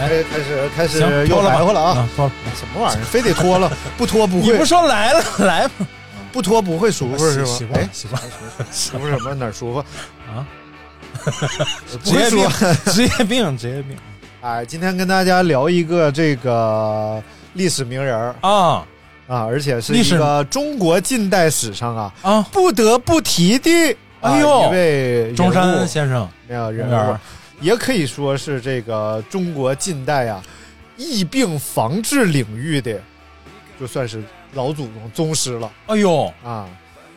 来开始开始又来回了啊！啊脱了什么玩意儿？非得脱了，不脱不会你不，说来了来吧？不脱不会舒服是习习吗？哎，惯习惯，舒服什么？哪儿舒服啊？职业病。职业病，职业病哎，今天跟大家聊一个这个历史名人啊啊，而且是一个中国近代史上啊啊！不得不提的，啊哎呦一位中山先生，没有人物，也可以说是这个中国近代啊疫病防治领域的，就算是老祖宗宗师了哎呦，啊。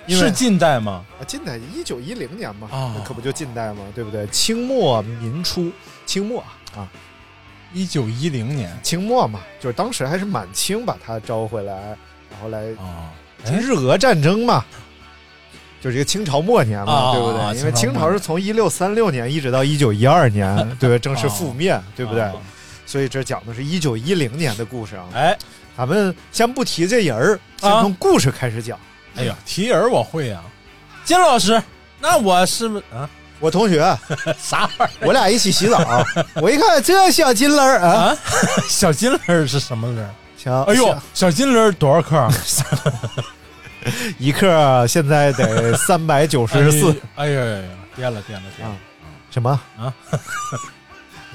因为是近代吗？啊，近代一九一零年嘛，啊那可不就近代嘛，对不对？清末民初，清末啊，一九一零年清末嘛，就是当时还是满清把他招回来，然后来啊，哎日俄战争嘛，就是一个清朝末年嘛，啊对不对？啊因为清清朝是从一六三六年一直到一九一二年，对 不对？正式覆灭，对不对？啊所以这讲的是一九一零年的故事啊。哎，咱们先不提这人儿，先啊从故事开始讲。哎呀，提人我会啊，金老师，那我是不是啊？我同学，啥玩意我俩一起洗澡，我一看这小金轮儿儿啊，啊？小金轮儿是什么轮儿？小哎呦小，金轮儿多少克啊？一克现在得三百九十四，哎呀呀呀，变了变了变了！什么啊？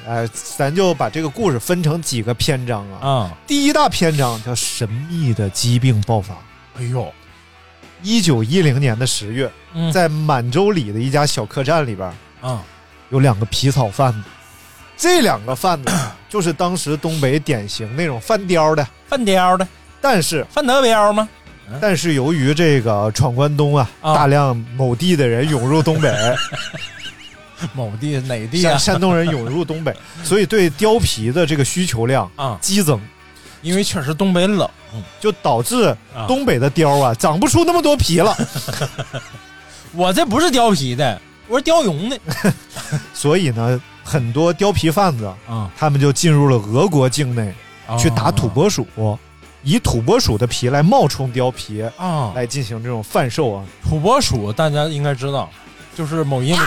哎，咱就把这个故事分成几个篇章啊。啊，第一大篇章叫神秘的疾病爆发。哎呦，一九一零年的十月，在满洲里的一家小客栈里边，啊，有两个皮草贩子。这两个贩子就是当时东北典型那种贩貂的，饭貂的，但是范德彪吗？但是由于这个闯关东啊，啊。大量某地的人涌入东北，某地哪地啊？山？山东人涌入东北，所以对貂皮的这个需求量啊，激增，因为确实东北冷，就导致啊。东北的貂啊长不出那么多皮了。我这不是貂皮的，我是貂绒的。所以呢，很多貂皮贩子啊，他们就进入了俄国境内去打土拨鼠，以土拨鼠的皮来冒充貂皮，啊。来进行这种贩售啊。土拨鼠大家应该知道，就是某音里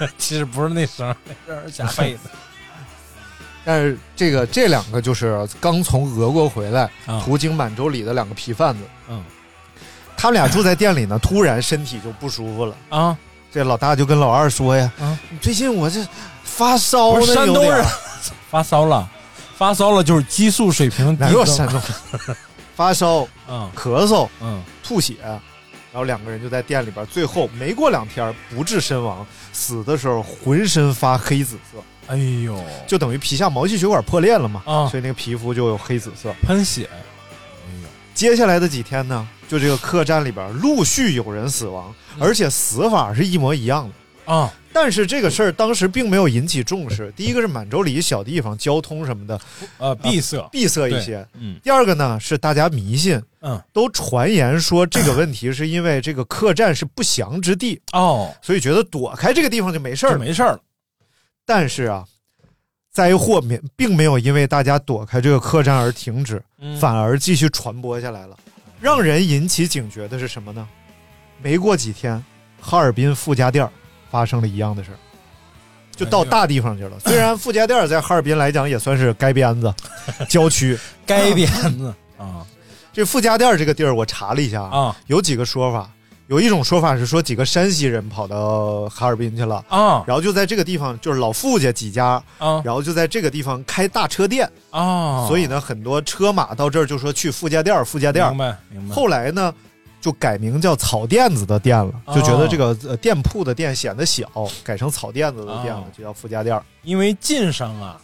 的，其实不是那声儿，那声儿假配的 但是这个这两个就是刚从俄国回来，啊。途经满洲里的两个皮贩子，嗯。他们俩住在店里呢，突然身体就不舒服了。啊，这老大就跟老二说呀：“啊最近我这发烧不呢，山东人发烧了，发烧了就是激素水平低增哪有山东 发烧、嗯。咳嗽、嗯。吐血，然后两个人就在店里边，最后没过两天不治身亡，死的时候浑身发黑紫色，哎呦，就等于皮下毛细血管破裂了嘛，啊。所以那个皮肤就有黑紫色。喷血，接下来的几天呢，就这个客栈里边陆续有人死亡，而且死法是一模一样的。啊但是这个事儿当时并没有引起重视。第一个是满洲里小地方，交通什么的呃闭塞，闭塞一些；嗯第二个呢是大家迷信，嗯都传言说这个问题是因为这个客栈是不祥之地，哦，所以觉得躲开这个地方就没事儿了。没事儿了，但是啊，灾祸没并没有因为大家躲开这个客栈而停止，嗯反而继续传播下来了。让人引起警觉的是什么呢？没过几天，哈尔滨傅家店儿发生了一样的事儿，就到大地方去了。虽然傅家店儿在哈尔滨来讲也算是街边子、郊区，街边子 啊这傅家店儿这个地儿我查了一下啊有几个说法。有一种说法是说几个山西人跑到哈尔滨去了，啊然后就在这个地方，就是老傅家几家，啊然后就在这个地方开大车店，啊！所以呢，很多车马到这儿就说去傅家店儿，傅家店儿明。白明白。后来呢，就改名叫草甸子的店了，哦。就觉得这个呃店铺的店显得小，改成草甸子的店了哦，就叫富家店儿。因为晋商啊，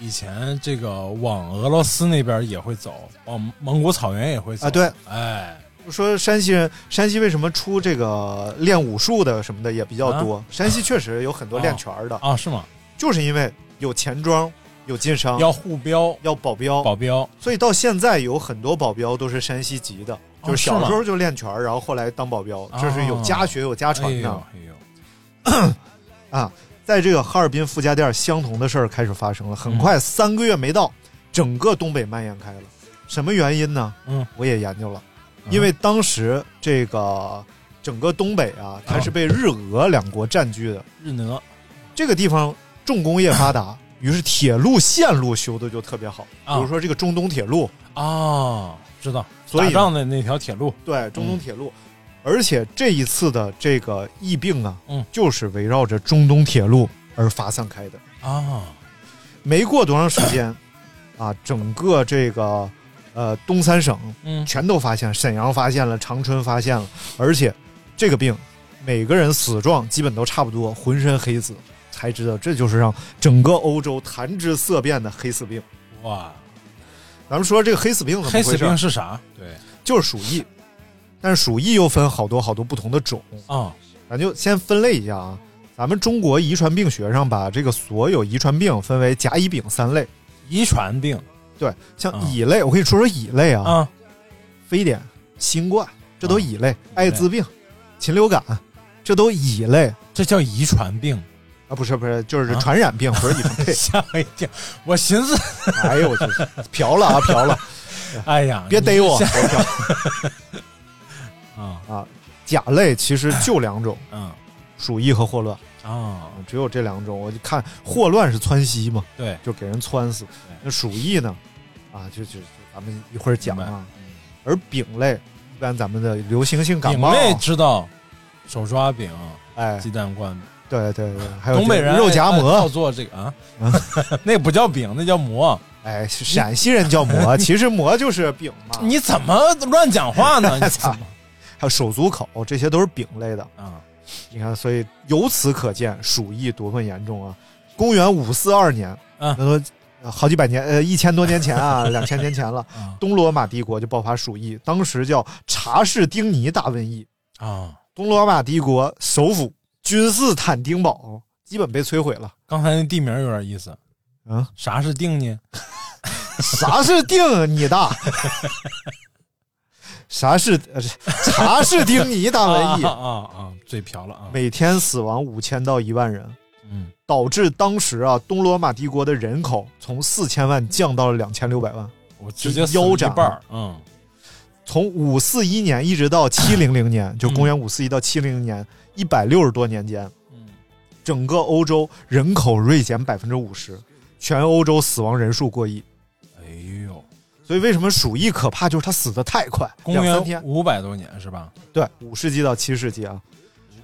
以前这个往俄罗斯那边也会走，往蒙古草原也会走。啊对，哎，说山西人，山西为什么出这个练武术的什么的也比较多？山西确实有很多练拳的，啊，是吗？就是因为有钱庄，有晋商，要护标。要保镖，保镖。所以到现在有很多保镖都是山西籍的，哦就是小时候就练拳，然后后来当保镖，这是有家学有家哎传的。哎呦，啊，在这个哈尔滨傅家店，相同的事儿开始发生了。很快，三个月没到，整个东北蔓延开了。什么原因呢？嗯，我也研究了，因为当时这个整个东北啊，它是被日俄两国占据的。日俄这个地方重工业发达，于是铁路线路修的就特别好。比啊如说这个中东铁路，啊，知道，所以打仗的那条铁路。对中东铁路。而且这一次的这个疫病啊，嗯。就是围绕着中东铁路而发散开的。啊，没过多长时间，啊，整个这个呃东三省嗯。全都发现，沈阳发现了，长春发现了，而且这个病每个人死状基本都差不多，浑身黑紫，才知道这就是让整个欧洲谈之色变的黑死病。哇，咱们说这个黑死病怎么回事？黑死病是啥？对。就是鼠疫，但是鼠疫又分好多好多不同的种，啊，咱就先分类一下啊。咱们中国遗传病学上把这个所有遗传病分为甲、乙、丙三类。遗传病。对，像啊。乙类，我跟你说说乙类啊，啊，非典、新冠，这都乙类；类。艾滋病、禽流感，这都乙类。这叫遗传病，啊，不是不是，就是啊传染病，不是遗传病。吓我一跳，我寻思，哎呦我去，嫖了啊嫖了，哎呀，别逮我，你我嫖啊，啊！甲类其实就两种，嗯 鼠疫和霍乱，啊，只有这两种。我就看霍乱是窜稀嘛，对，就给人窜死。那鼠疫呢，啊，就就就咱们一会儿讲啊。而丙类，一般咱们的流行性感冒，丙类知道，手抓饼、哎，鸡蛋灌饼，对对对，还有东北人肉夹馍，要做这个啊，那不叫饼，那叫馍。哎，陕西人叫馍，其实馍就是饼嘛。你怎么乱讲话呢？你怎操么还有手足口，这些都是饼类的。啊？你看，所以由此可见，鼠疫多么严重啊！公元五四二年，嗯好几百年，呃，一千多年前啊，两千年前了，啊东罗马帝国就爆发鼠疫，当时叫查士丁尼大瘟疫。啊！东罗马帝国首府君士坦丁堡基本被摧毁了。刚才那地名有点意思，嗯，啥是定呢？啥是定你大？啥是呃查士丁尼大文艺？啊啊啊！嘴瓢了啊！每天死亡五千到一万人，嗯，导致当时啊东罗马帝国的人口从四千万降到了两千六百万。我直接腰斩一半嗯，从五四一年一直到七零零年，就公元五四一到七零年，一百六十多年间，嗯，整个欧洲人口锐减百分之五十，全欧洲死亡人数过亿。哎呦，所以为什么鼠疫可怕？就是它死的太快，公两三天。元五百多年是吧？对，五世纪到七世纪啊，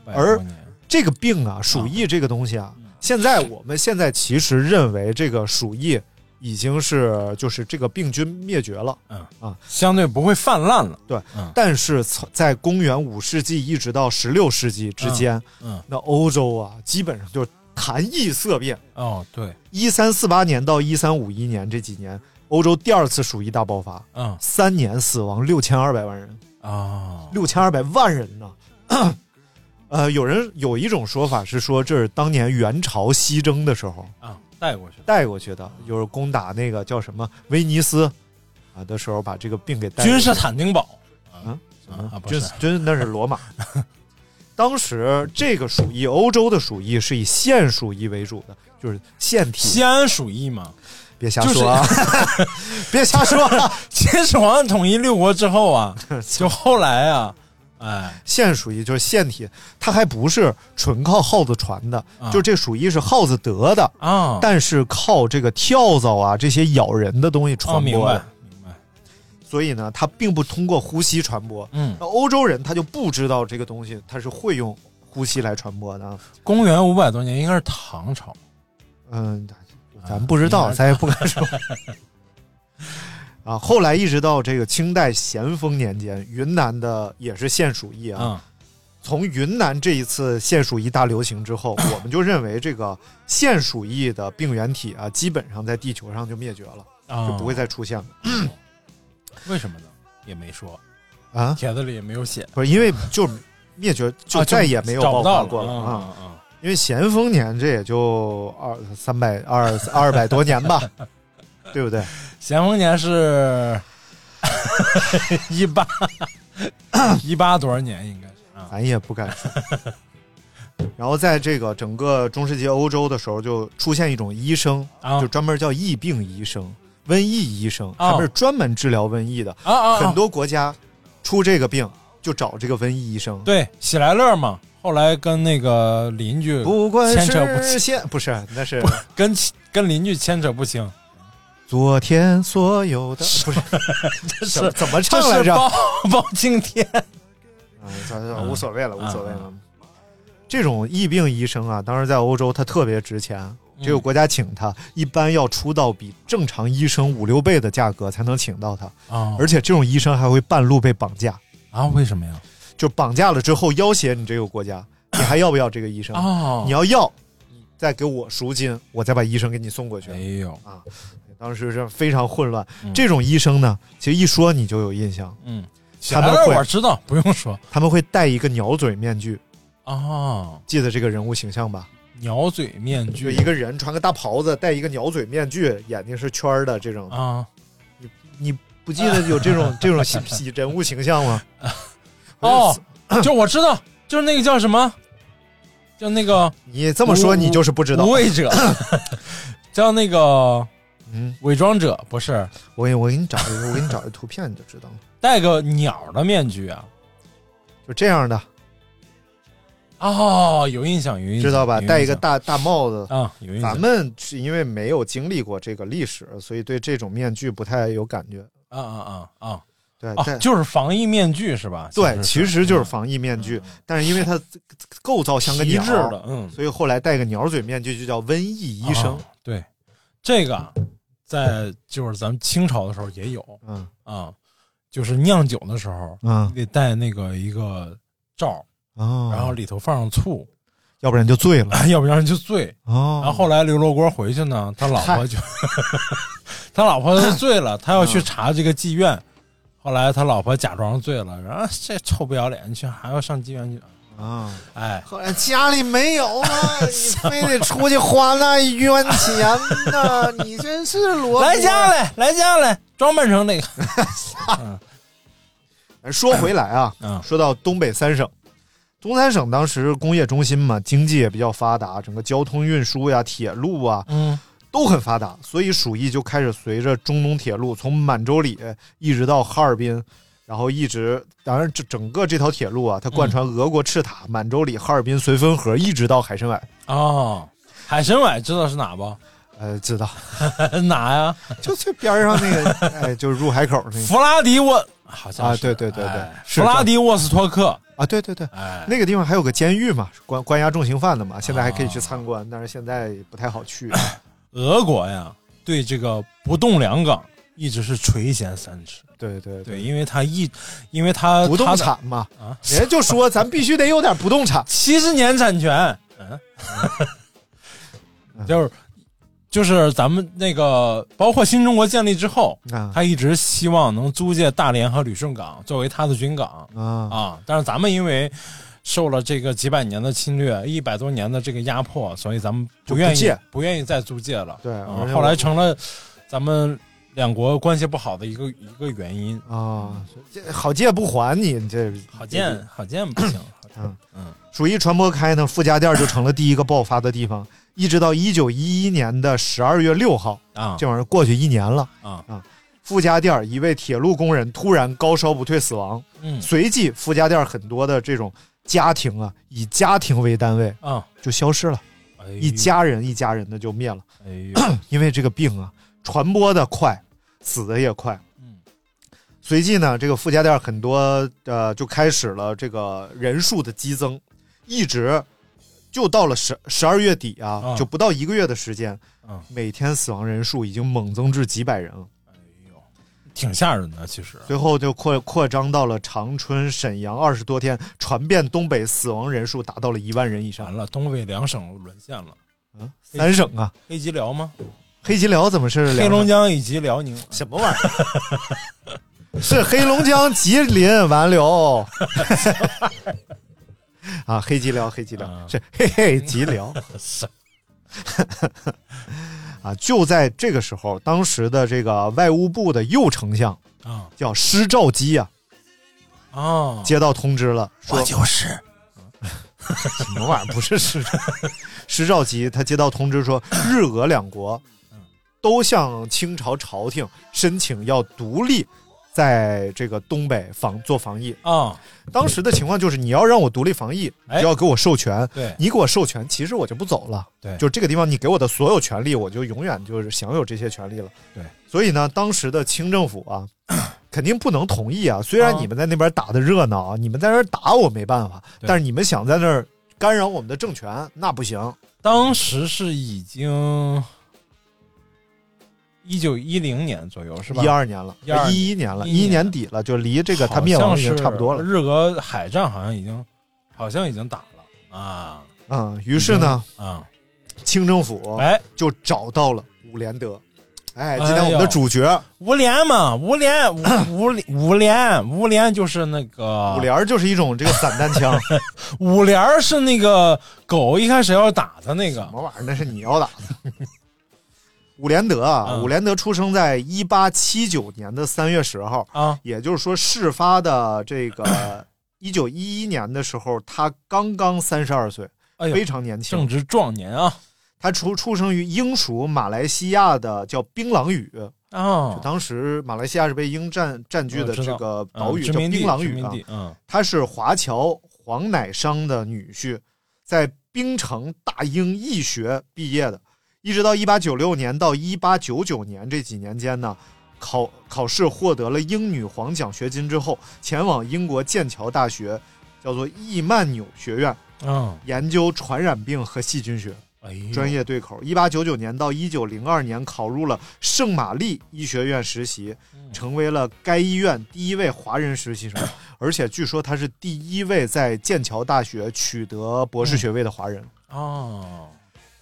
而这个病啊，鼠疫这个东西啊，现在我们现在其实认为这个鼠疫已经是就是这个病菌灭绝了，嗯。啊，相对不会泛滥了。对，嗯。但是从在公元五世纪一直到十六世纪之间，嗯，那欧洲啊，基本上就是谈疫色变。哦，对，一三四八年到一三五一年这几年，欧洲第二次鼠疫大爆发，嗯。三年死亡六千二百万人，啊，六千二百万人呢。呃，有人有一种说法是说，这是当年元朝西征的时候。啊带过去的带过去的，就是攻打那个叫什么威尼斯啊的时候，把这个病给带过去。君士坦丁堡嗯啊，不君是君那是罗马。当时这个鼠疫，欧洲的鼠疫是以腺鼠疫为主的，就是腺体。西安鼠疫嘛，别瞎说啊！别瞎说啊！秦始皇统一六国之后啊，就后来啊，哎，腺鼠疫就是腺体，它还不是纯靠耗子传的，啊就这鼠疫是耗子得的啊，但是靠这个跳蚤啊这些咬人的东西传播的。明白，所以呢，它并不通过呼吸传播。嗯，那欧洲人他就不知道这个东西，它是会用呼吸来传播的。公元五百多年应该是唐朝，嗯，咱不知道，咱也不敢说。啊，后来一直到这个清代咸丰年间，云南的也是现鼠疫啊。嗯从云南这一次现鼠疫大流行之后，我们就认为这个现鼠疫的病原体啊，基本上在地球上就灭绝了，啊，就不会再出现了为什么呢？也没说，啊。帖子里也没有写，不是因为就灭绝，就啊再也没有爆发过了啊。啊啊！因为咸丰年这也就二三百二二百多年吧，对不对？咸丰年是 一八一八多少年？应该是啊，咱也不敢说。然后在这个整个中世纪欧洲的时候，就出现一种医生，啊就专门叫疫病医生、瘟疫医生，哦他们是专门治疗瘟疫的。啊啊！啊很多国家出这个病就找这个瘟疫医生。对喜来乐嘛，后来跟那个邻居牵扯不是现不是，那是跟跟邻居牵扯不清，昨天所有的 不是这是怎么这唱来着？是包 包青天啊，算算无所谓了，嗯无所谓了。这种疫病医生啊，当时在欧洲他特别值钱，这个国家请他，一般要出到比正常医生五六倍的价格才能请到他，啊而且这种医生还会半路被绑架，啊！为什么呀？就绑架了之后要挟你这个国家，你还要不要这个医生？哦，你要要，你再给我赎金，我再把医生给你送过去哎。呦，啊，当时是非常混乱。嗯这种医生呢，其实一说你就有印象，嗯，他们会我知道，不用说他们会戴一个鸟嘴面具，啊，记得这个人物形象吧？鸟嘴面就具一个人穿个大袍子，戴一个鸟嘴面具，眼睛是圈儿的这种。啊，你你不记得有这种 这种形人物形象吗？哦，就我知道，就是那个叫什么，叫那个你这么说，你就是不知道无。畏者，叫那个嗯，伪装者，不是我给我给你找一个，我给你找一个图片，你就知道了。戴个鸟的面具啊。就这样的，哦，有印象，有印象，知道吧？有印象戴一个大大帽子。啊，有印象咱们是因为没有经历过这个历史，所以对这种面具不太有感觉。啊啊啊啊对，啊，但就是防疫面具是吧？对，其实就是嗯防疫面具，但是因为它构造像个鸟皮质的，嗯，所以后来戴个鸟嘴面具就叫瘟疫医生啊。对，这个啊在就是咱们清朝的时候也有嗯啊，就是酿酒的时候，嗯你得带那个一个罩，哦，然后里头放上醋，要不然就醉了 要不然就醉。哦。然后后来刘罗锅回去呢，他老婆就 他老婆醉了，他要去查这个妓院。后来他老婆假装醉了，然后这臭不要脸，你去还要上妓院去？啊，哎，后来家里没有了，你非得出去花那冤钱呐！你真是罗来家来，来家来，装扮成那个。说回来啊，嗯。说到东北三省，东三省当时工业中心嘛，经济也比较发达，整个交通运输呀、铁路啊嗯。都很发达，所以鼠疫就开始随着中东铁路从满洲里一直到哈尔滨，然后一直，当然这整个这条铁路啊，它贯穿俄国赤塔、满洲里、哈尔滨、绥芬河，一直到海参崴。哦，海参崴知道是哪不？呃，知道，哪呀？就最边上那个，哎，就是入海口那个弗拉迪沃，好 像啊，对对对对弗拉迪沃斯托克。啊，对对对，哎，那个地方还有个监狱嘛，关关押重刑犯的嘛，现在还可以去哦参观，但是现在不太好去。俄国呀，对这个不动两港一直是垂涎三尺。对对对，因为他一，因为他不动产嘛，啊，人家就说咱必须得有点不动产。七十年产权，嗯，就是就是咱们那个，包括新中国建立之后，啊。他一直希望能租借大连和旅顺港作为他的军港。啊。啊，但是咱们因为受了这个几百年的侵略，一百多年的这个压迫，所以咱们不愿意不不愿意再租借了。对啊后来成了咱们两国关系不好的一个一个原因。啊，这好借不还你，你这好借好借不行，嗯嗯，鼠疫传播开呢，傅家店就成了第一个爆发的地方。一直到一九一一年的十二月六号，啊这玩意儿过去一年了啊啊。傅家店一位铁路工人突然高烧不退死亡，嗯随即傅家店很多的这种家庭啊，以家庭为单位啊，就消失了，哎一家人一家人的就灭了。哎呦，因为这个病啊，传播的快，死的也快。嗯，随即呢，这个傅家店很多呃就开始了这个人数的激增，一直就到了十十二月底啊，啊就不到一个月的时间，嗯每天死亡人数已经猛增至几百人了。挺吓人的，其实。最后就扩扩张到了长春、沈阳，二十多天传遍东北，死亡人数达到了一万人以上。完了，东北两省沦陷了。嗯，三省啊，黑吉辽吗？黑吉辽怎么是两黑龙？江以及辽宁。什么玩意儿？是黑龙江、吉林、完辽。啊，黑吉辽，黑吉辽、啊是嘿嘿吉辽是 啊！就在这个时候，当时的这个外务部的右丞相啊叫施肇基啊，啊，接到通知了，说我就是什么玩意儿？不是施施肇基，他接到通知说，日俄两国都向清朝朝廷申请要独立，在这个东北防做防疫。啊，当时的情况就是，你要让我独立防疫，就要给我授权。对你给我授权，其实我就不走了。对就这个地方，你给我的所有权利，我就永远就是享有这些权利了。对，所以呢，当时的清政府啊，肯定不能同意啊。虽然啊你们在那边打的热闹啊，你们在那儿打我没办法，但是你们想在那儿干扰我们的政权，那不行。当时是已经一九一零年左右，是吧？一二年了，12一一年了，11一一年底了，就离这个他灭亡已经差不多了。日俄海战好像已经，好像已经打了啊嗯，于是呢，啊！清政府哎，就找到了伍连德。哎，哎今天我们的主角吴连嘛，吴连，吴吴吴连，吴连就是那个伍连就是一种这个散弹枪，五连是那个狗一开始要打的那个什么玩意儿？那是你要打的。伍连德啊，嗯伍连德出生在一八七九年的三月十号，啊也就是说，事发的这个 一九一一年的时候，他刚刚三十二岁，哎非常年轻正。值壮年啊他出出生于英属马来西亚的叫槟榔屿，啊！当时马来西亚是被英占占据的这个嗯岛屿叫槟榔屿啊。他是华侨黄乃商的女婿，在槟城大英医学毕业的，一直到一八九六年到一八九九年这几年间呢，考考试获得了英女皇奖学金之后，前往英国剑桥大学，叫做易曼纽学院嗯，研究传染病和细菌学。哎，专业对口。一八九九年到一九零二年考入了圣玛丽医学院实习，成为了该医院第一位华人实习生，而且据说他是第一位在剑桥大学取得博士学位的华人，哦，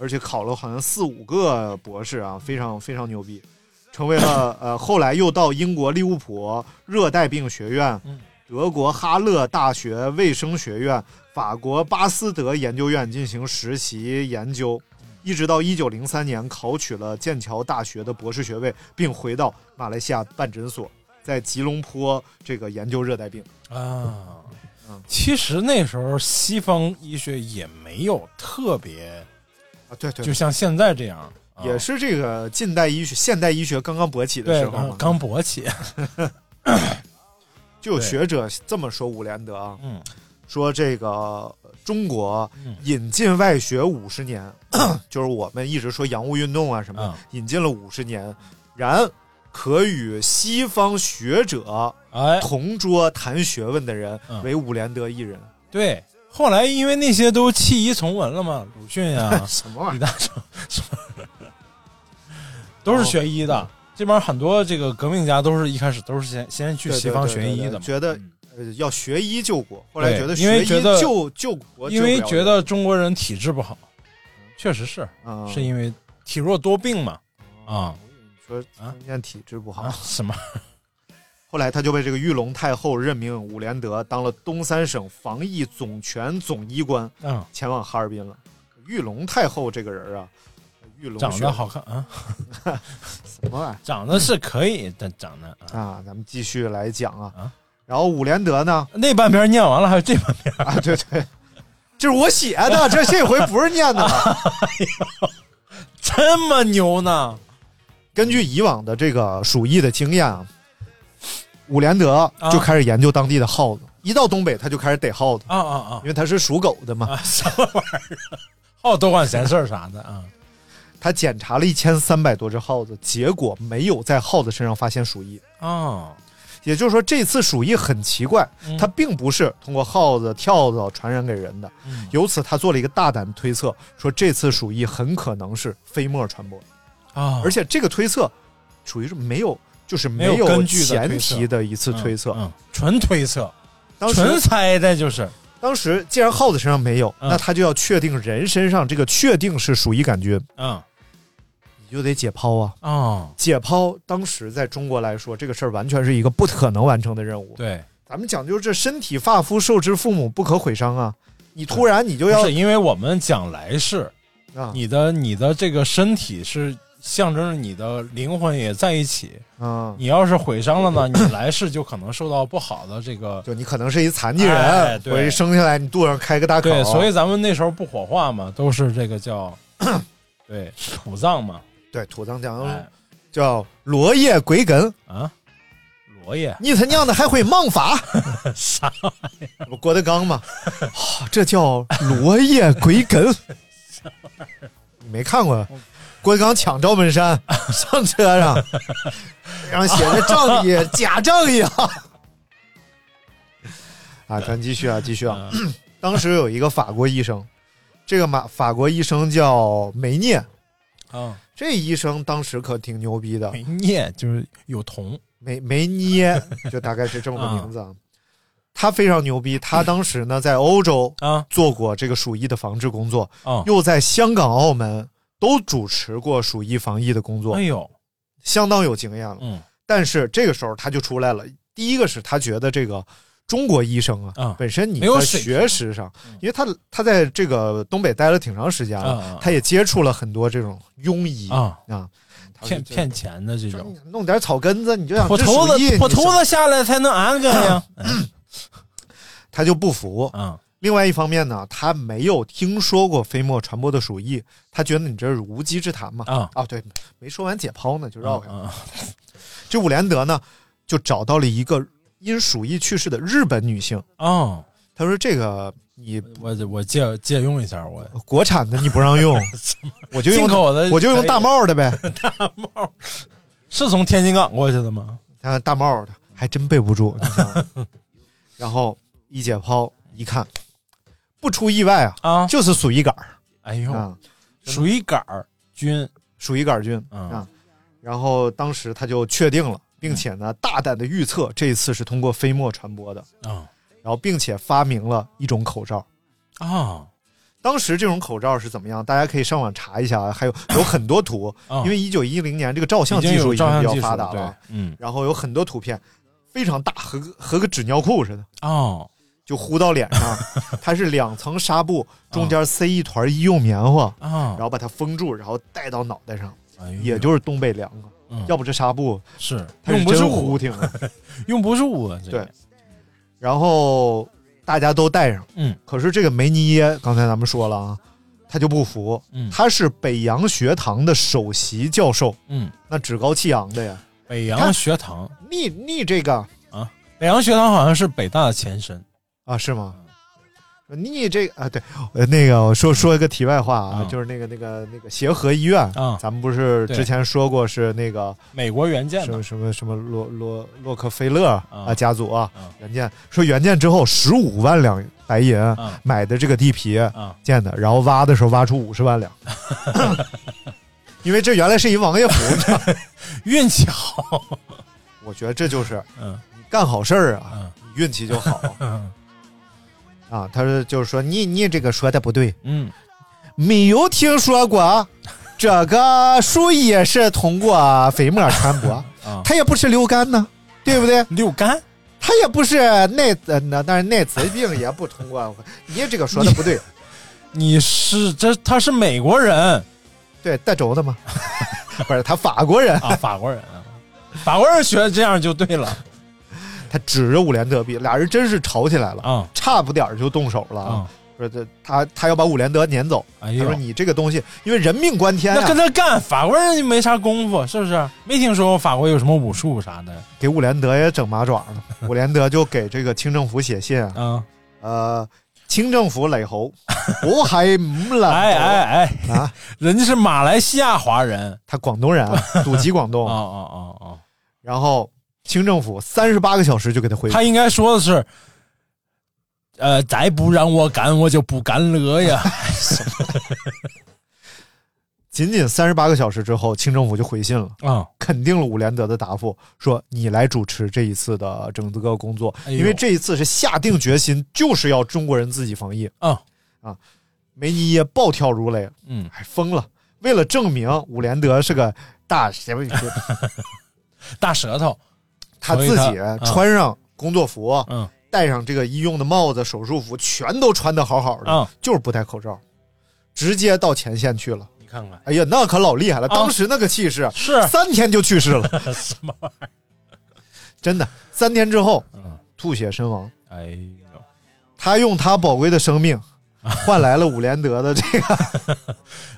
而且考了好像四五个博士啊，非常非常牛逼。成为了呃，后来又到英国利物浦热带病学院、嗯德国哈勒大学卫生学院、法国巴斯德研究院进行实习研究，一直到一九零三年考取了剑桥大学的博士学位，并回到马来西亚办诊所，在吉隆坡这个研究热带病。啊嗯，其实那时候西方医学也没有特别，啊，对对就像现在这样，啊也是这个近代医学、现代医学刚刚勃起的时候嘛刚。勃起，就有学者这么说伍连德啊，嗯说这个呃中国嗯引进外学五十年，就是我们一直说洋务运动啊什么，嗯引进了五十年，然可与西方学者哎，同桌谈学问的人嗯为伍连德一人。对。后来因为那些都弃医从文了嘛，鲁迅呀、什么玩意儿？李大钊，都是学医的。这边很多这个革命家都是一开始都是先先去西方学医的嘛，觉得呃要学医救国，后来觉得因为学医觉得救救国，因为觉得中国人体质不好，确实是，啊，是因为体弱多病嘛，啊。说啊？体质不好。啊什么后来他就被这个玉龙太后任命伍连德当了东三省防疫总权总医官，嗯，前往哈尔滨了。玉龙太后这个人啊，玉龙长得好看啊，什么玩意长得是可以，但长得儿啊？咱们继续来讲啊。啊然后伍连德呢？那半边念完了，还有这半边，啊，对对，这是我写的，这这回不是念的了。这么牛呢？根据以往的这个鼠疫的经验啊，伍连德啊就开始研究当地的耗子。一到东北，他就开始逮耗子，啊啊因为他是属狗的嘛。啊啊！什么玩意儿？好多管闲事儿啥的啊？他检查了一千三百多只耗子，结果没有在耗子身上发现鼠疫。啊，也就是说，这次鼠疫很奇怪，嗯它并不是通过耗子、跳蚤传染给人的。嗯由此，他做了一个大胆的推测，说这次鼠疫很可能是飞沫传播，啊，而且这个推测属于是没有，就是没有有根据前提的一次推测。嗯，嗯纯推测，当纯时，猜的就是，当时既然耗子身上没有，嗯那他就要确定人身上这个确定是鼠疫杆菌，嗯你就得解剖啊。哦，解剖当时在中国来说，这个事儿完全是一个不可能完成的任务。对，咱们讲究这身体发肤受之父母，不可毁伤啊！你突然你就要是因为我们讲来世，啊你的你的这个身体是象征着你的灵魂也在一起。啊，你要是毁伤了呢，你来世就可能受到不好的这个。就你可能是一残疾人，哎对或者一生下来你肚子上开个大口，对，所以咱们那时候不火化嘛，都是这个叫，对土葬嘛，对土葬讲哎叫落叶归根。啊，罗叶你他娘的还会盲法？啥不郭德纲嘛，啊这叫落叶归根。你没看过郭德纲抢赵本山 上车上，然后写着正义 假正义啊！啊，咱继续啊，继续啊。嗯。当时有一个法国医生，这个马法国医生叫梅涅，啊，这医生当时可挺牛逼的，梅涅就是有铜梅梅涅，就大概是这么个名字啊。他非常牛逼，他当时呢在欧洲啊做过这个鼠疫的防治工作，啊，又在香港、澳门都主持过鼠疫防疫的工作哎，呦，相当有经验了。嗯。但是这个时候他就出来了，第一个是他觉得这个中国医生啊，啊本身你在学识上，因为他他在这个东北待了挺长时间了，他也接触了很多这种庸医啊，啊，他骗骗钱的这种，弄点草根子，你就想治鼠疫子破头子下来才能安个呀，他就不服。啊另外一方面呢，他没有听说过飞沫传播的鼠疫，他觉得你这是无稽之谈嘛。啊哦，对，没说完解剖呢，就绕开了。啊 这伍连德呢，就找到了一个因鼠疫去世的日本女性，哦，他说：“这个你我我借借用一下我国产的你不让用，我就用进口的我就用大帽的呗。大帽是从天津港过去的吗？他大帽的还真背不住。然后一解剖一看，不出意外啊，啊，就是鼠疫杆儿。哎呦，啊，鼠疫杆儿菌鼠疫杆儿菌嗯。啊。然后当时他就确定了，并且呢，大胆的预测这一次是通过飞沫传播的，啊然后并且发明了一种口罩。啊。当时这种口罩是怎么样？大家可以上网查一下啊，还有有很多图，啊！因为一九一零年这个照相技术已经有已经比较照相技术发达了，，嗯。然后有很多图片非常大，和个和个纸尿裤似的，哦就糊到脸上。它是两层纱布，中间塞一团医用棉花，啊然，后把它封住，然后戴到脑袋上，哎也就是东北凉啊。嗯要不这纱布是是用不住。用不住啊，对然后大家都戴上，嗯可是这个梅尼耶，刚才咱们说了啊，他就不服，嗯他是北洋学堂的首席教授，嗯，那趾高气扬的呀。北洋学堂，你你这个啊北洋学堂好像是北大的前身啊是吗？你这个啊，对，呃，那个我说说一个题外话啊，嗯就是那个那个那个协和医院啊咱们不是对之前说过是那个美国援建的什么什么什么洛洛洛克菲勒啊啊家族啊啊原件，说援建之后十五万两白银啊买的这个地皮啊建的，然后挖的时候挖出五十万两，因为这原来是一王爷府，运气好，我觉得这就是干好事儿啊，运气就好嗯 啊。他说就是说你你这个说的不对，嗯没有听说过这个鼠疫是通过飞沫传播，啊，它也不是流感呢，对不对？流感它也不是奈呃那但是奈滋病也不通过，你这个说的不对，你是这他是美国人对德州的吗？不是他法国人，啊，法国人啊，法国人学这样就对了他指着伍连德比，俩人真是吵起来了，啊差不点儿就动手了啊！说这他他要把伍连德撵走，哎他说，你这个东西因为人命关天那跟啊，他干，法国人就没啥功夫，是不是？没听说过法国有什么武术啥的给伍连德也整麻爪了。伍连德就给这个清政府写信啊，啊？呃，清政府雷猴，我还唔了，哎哎哎，啊，人家是马来西亚华人他广东人啊，祖籍广东，啊啊啊啊！然后清政府三十八个小时就给他恢复他。应该说的是，呃，再不让我干，我就不干了呀。仅仅三十八个小时之后，清政府就回信了，啊、肯定了伍连德的答复，说你来主持这一次的整个工作，哎因为这一次是下定决心，就是要中国人自己防疫。啊，梅尼耶暴跳如雷，嗯，还疯了。为了证明伍连德是个大什么，大舌头，他自己穿上工作服，嗯戴上这个医用的帽子、手术服，全都穿的好好的，啊，就是不戴口罩，直接到前线去了。你看看哎呀，那可老厉害了！啊当时那个气势，是三天就去世了，什么玩意儿？真的。三天之后嗯，吐血身亡。哎呦，他用他宝贵的生命 换来了伍连德的这个，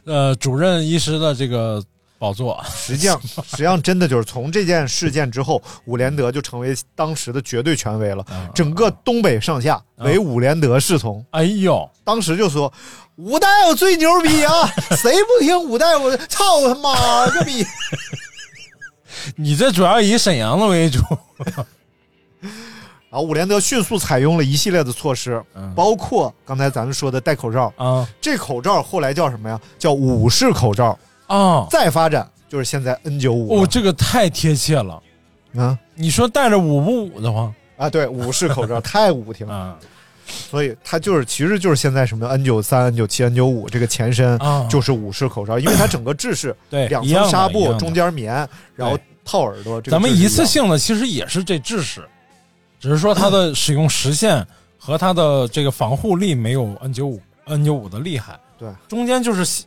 呃，主任医师的这个宝座，实际上，实际上真的就是从这件事件之后，伍连德就成为当时的绝对权威了。嗯整个东北上下唯伍连德是从。哎呦，当时就说伍大夫最牛逼啊，谁不听伍大夫？操他妈个逼！你这主要以沈阳的为主，然后伍连德迅速采用了一系列的措施，嗯包括刚才咱们说的戴口罩。啊这口罩后来叫什么呀？叫武士口罩。啊，再发展就是现在 N 九五哦，这个太贴切了。啊？你说戴着捂不捂的慌啊，对，武士口罩太五挺了。啊。所以它就是其实就是现在什么 N 九三、N 九七、N 九五这个前身啊，就是武士口罩，因为它整个制式 对两层纱布，中间棉，然后套耳朵。这个咱们一次性的其实也是这制式，只是说它的使用时限和它的这个防护力没有 N 九五 N 九五的厉害。对，中间就是吸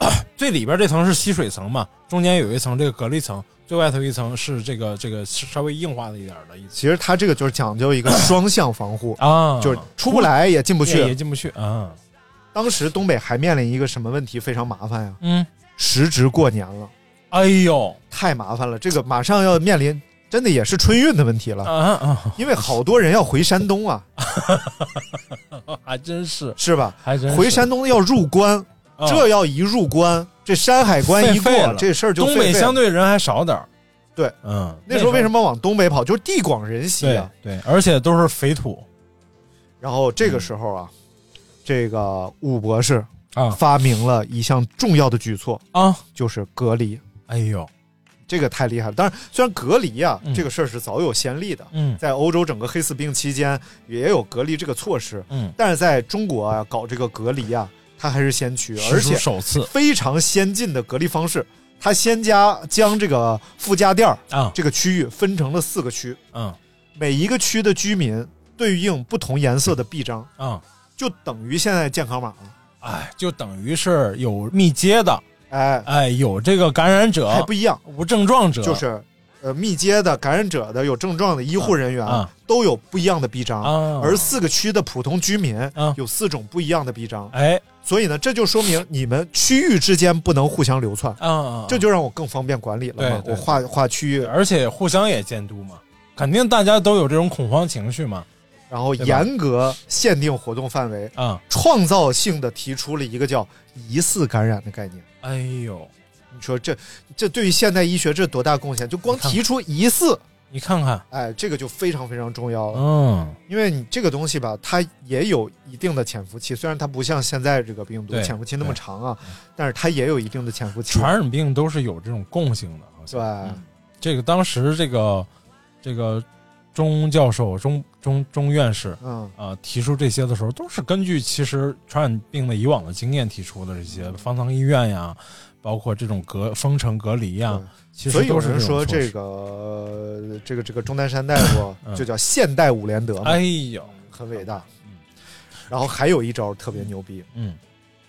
最里边这层是吸水层嘛，中间有一层这个隔离层，最外头一层是这个这个稍微硬化的一点的一层其实它这个就是讲究一个 双向防护，啊，就是出不来也进不去。也也进不去啊。当时东北还面临一个什么问题非常麻烦呀？嗯，时值过年了，哎呦太麻烦了，这个马上要面临。真的也是春运的问题了，啊啊，因为好多人要回山东啊，还真是，是吧？还真是回山东要入关，啊这要一入关，这山海关一过废废了，这事儿就东北相对人还少点儿对，嗯，那时候为什么？往东北跑？就是地广人稀啊。对，而且都是肥土然后这个时候啊，这个武博士啊发明了一项重要的举措，啊！就是隔离。哎呦，这个太厉害了。当然，虽然隔离啊、嗯这个事儿是早有先例的，嗯在欧洲整个黑死病期间也有隔离这个措施，嗯，但是在中国啊搞这个隔离啊，它还是先驱，而且首次。非常先进的隔离方式。它先加将这个附加店儿啊，这个区域分成了四个区，嗯。每一个区的居民对应不同颜色的臂章，啊，就等于现在健康码了。哎，就等于是有密接的，哎，哎，有这个感染者还不一样，无症状者，就是呃密接的感染者的有症状的医护人员、啊都有不一样的臂章，啊，而四个区的普通居民啊。有四种不一样的臂章，哎。所以呢，这就说明你们区域之间不能互相流窜，啊，这就让我更方便管理了嘛。我划划区域，而且互相也监督嘛，肯定大家都有这种恐慌情绪嘛，然后严格限定活动范围，啊，创造性的提出了一个叫疑似感染的概念。哎呦，你说这这对于现代医学这多大贡献？就光提出疑似，你看看，哎，这个就非常非常重要了。嗯，因为你这个东西吧，它也有一定的潜伏期，虽然它不像现在这个病毒潜伏期那么长啊，但是它也有一定的潜伏期。传染病都是有这种共性的，好像。对，嗯。这个当时这个这个钟教授、钟钟钟院士嗯，啊、提出这些的时候，都是根据其实传染病的以往的经验提出的这些方舱医院呀，包括这种隔封城隔离呀对，所以有人说这个呃这个这个钟南山大夫嗯。就叫现代伍连德嘛，哎呦，很伟大。嗯。然后还有一招特别牛逼，嗯。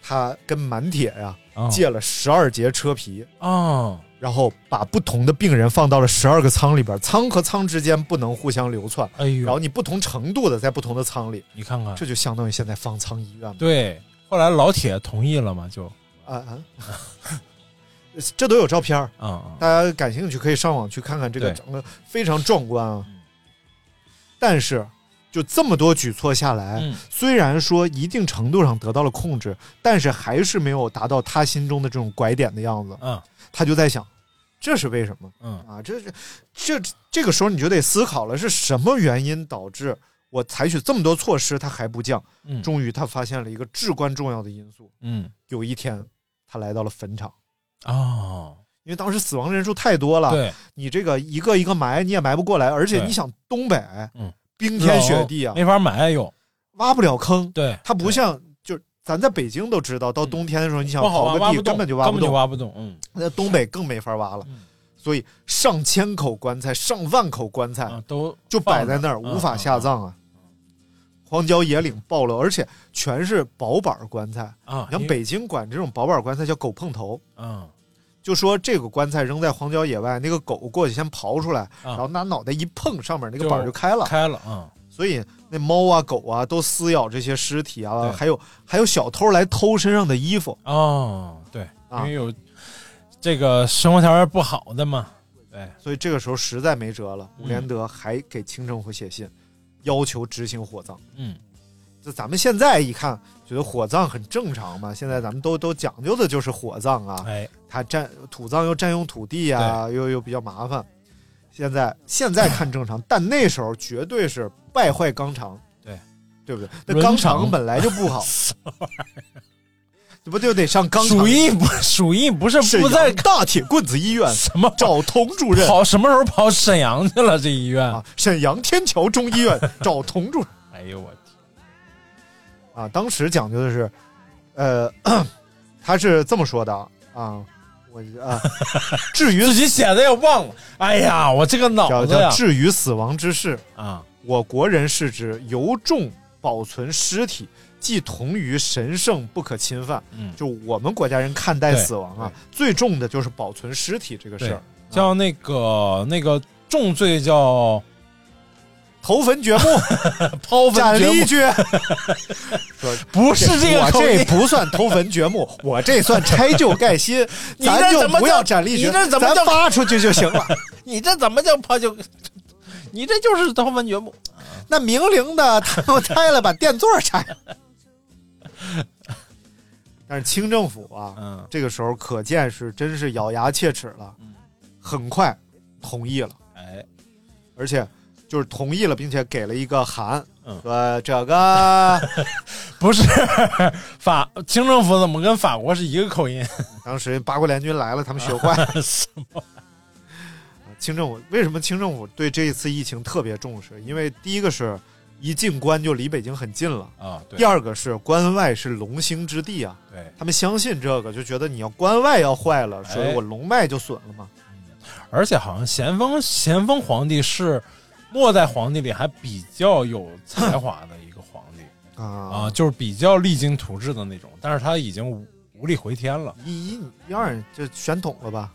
他跟满铁呀、啊借了十二节车皮，啊，然后把不同的病人放到了十二个舱里边，舱和舱之间不能互相流窜，哎呦，然后你不同程度的在不同的舱里，你看看，这就相当于现在方舱医院嘛。对，后来老铁同意了嘛，就。啊啊，这都有照片儿啊啊，大家感兴趣可以上网去看看这个整个非常壮观啊。但是就这么多举措下来，嗯。虽然说一定程度上得到了控制，但是还是没有达到他心中的这种拐点的样子。嗯他就在想，这是为什么？嗯。啊，这这这这个时候你就得思考了，是什么原因导致我采取这么多措施，它还不降？嗯。终于他发现了一个至关重要的因素。嗯。有一天，他来到了坟场，哦，因为当时死亡人数太多了，对，你这个一个一个埋你也埋不过来，而且你想东北，嗯，冰天雪地啊，没法埋又，挖不了坑，对，它不像就咱在北京都知道，到冬天的时候你想刨个地挖不动，根本就挖不动，挖不动，嗯，那东北更没法挖了。嗯所以上千口棺材、上万口棺材啊，都就摆在那儿，无法下葬啊。荒郊野岭暴露，而且全是薄板棺材啊你像北京管这种薄板棺材叫狗碰头，嗯，就说这个棺材扔在荒郊野外，那个狗过去先刨出来，啊然后拿脑袋一碰，上面那个板就开了。开了啊，所以那猫啊、狗啊都撕咬这些尸体啊，还有还有小偷来偷身上的衣服。哦，对，因啊为有这个生活条件不好的嘛，对，所以这个时候实在没辙了，嗯伍连德还给清政府写信，要求执行火葬。嗯，就咱们现在一看，觉得火葬很正常嘛。现在咱们都都讲究的就是火葬啊，哎，它占土葬又占用土地啊，又又比较麻烦。现在现在看正常，但那时候绝对是败坏肛肠，对对不对？那伦纲常常本来就不好，这不就得上纲常？鼠疫不鼠疫不是不在大铁棍子医院什么找童主任跑什么时候跑沈阳去了？这医院，啊，沈阳天桥中医院 找童主任哎呦我天，啊。当时讲究的是，呃，他是这么说的啊，我啊，至于 自己写的也忘了，哎呀，我这个脑叫子呀叫，至于死亡之事，啊，我国人是指由重保存尸体，即同于神圣不可侵犯。嗯，就我们国家人看待死亡啊，最重的就是保存尸体这个事儿，，叫那个那个重罪叫投 坟掘墓、抛坟掘不是这个我，这不算偷坟掘墓，我这算拆旧盖新。你咱就不这怎么叫要斩立决，你这怎么叫出去就行了。你这怎么叫抛就？你这就是偷坟掘墓，那明灵的，他们拆了，把电座拆了。但是清政府啊，嗯这个时候可见是真是咬牙切齿了，很快同意了，哎，而且就是同意了，并且给了一个函，嗯说这个 不是法清政府怎么跟法国是一个口音？当时八国联军来了，他们学坏了。什么？清政府为什么清政府对这一次疫情特别重视？因为第一个是一进关就离北京很近了，啊，对第二个是关外是龙兴之地啊，对，他们相信这个，就觉得你要关外要坏了，哎所以我龙脉就损了嘛。而且好像咸丰咸丰皇帝是末代皇帝里还比较有才华的一个皇帝啊啊，就是比较励精图治的那种，但是他已经无无力回天了。一一一二就宣统了吧？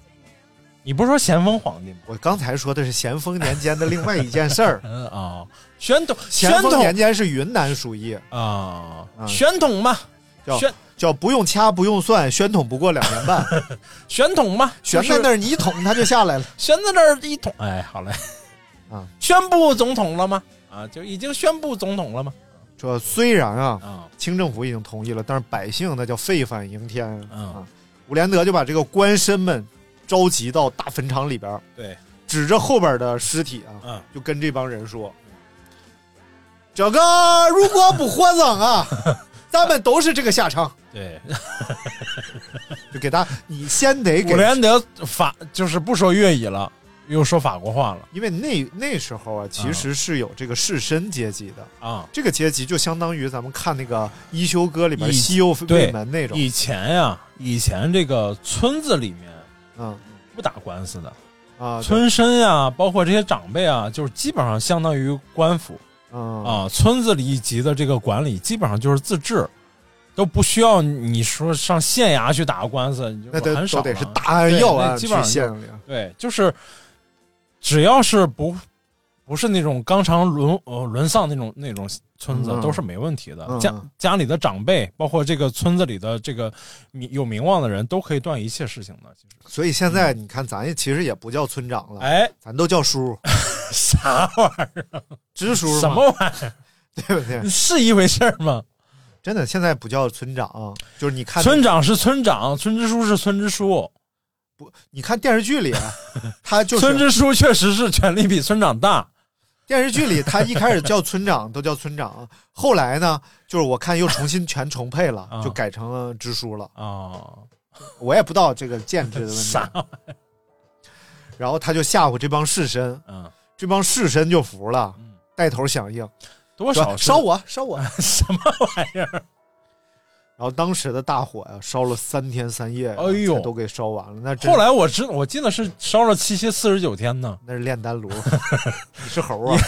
你不是说咸丰皇帝吗？我刚才说的是咸丰年间的另外一件事儿。嗯 啊，宣统咸丰年间是云南鼠疫，啊，啊宣统嘛，叫宣叫不用掐不用算，宣统不过两年半，宣统嘛，悬在那儿你一捅他就下来了。悬在那儿一捅，哎，好嘞，啊，宣布总统了吗？啊，就已经宣布总统了吗？这虽然啊，啊，清政府已经同意了，但是百姓那叫沸反盈天嗯啊。伍连德就把这个官绅们召集到大坟场里边儿，对，指着后边的尸体啊，嗯，就跟这帮人说：“这个如果不火葬啊，咱们都是这个下场。对，” 就给他，你先得给伍，连德法就是不说粤语了，又说法国话了。因为那那时候啊，其实是有这个士绅阶级的，啊。这个阶级就相当于咱们看那个《一休哥》里边西右卫对门那种，以前呀、以前这个村子里面嗯。不打官司的，啊，村绅呀，包括这些长辈啊，就是基本上相当于官府。嗯。啊。村子里一级的这个管理，基本上就是自治，都不需要你说上县衙去打官司，你就那得很少了都得是大案要案去对那基本上县里。对，就是只要是不不是那种刚长沦呃沦丧那种那种村子，嗯都是没问题的。家家里的长辈，包括这个村子里的这个名有名望的人，都可以断一切事情的。其实，所以现在你看，咱也其实也不叫村长了，哎，咱都叫叔，啥玩意儿？支书嘛什么玩意儿？对不对？是一回事儿吗？真的，现在不叫村长，就是你看村长是村长，村支书是村支书。不，你看电视剧里，他就是村支书确实是权力比村长大。电视剧里他一开始叫村长都叫村长，后来呢，就是我看又重新全重配了，啊就改成了支书了。啊，我也不知道这个建制的问啥题。然后他就吓唬这帮士绅，嗯，这帮士绅就服了，带头响应，多少烧我烧我。什么玩意儿？然后当时的大火呀，烧了三天三夜，哎呦都给烧完了。那真后来我知我记得是烧了七七四十九天呢，那是炼丹炉，你是猴啊！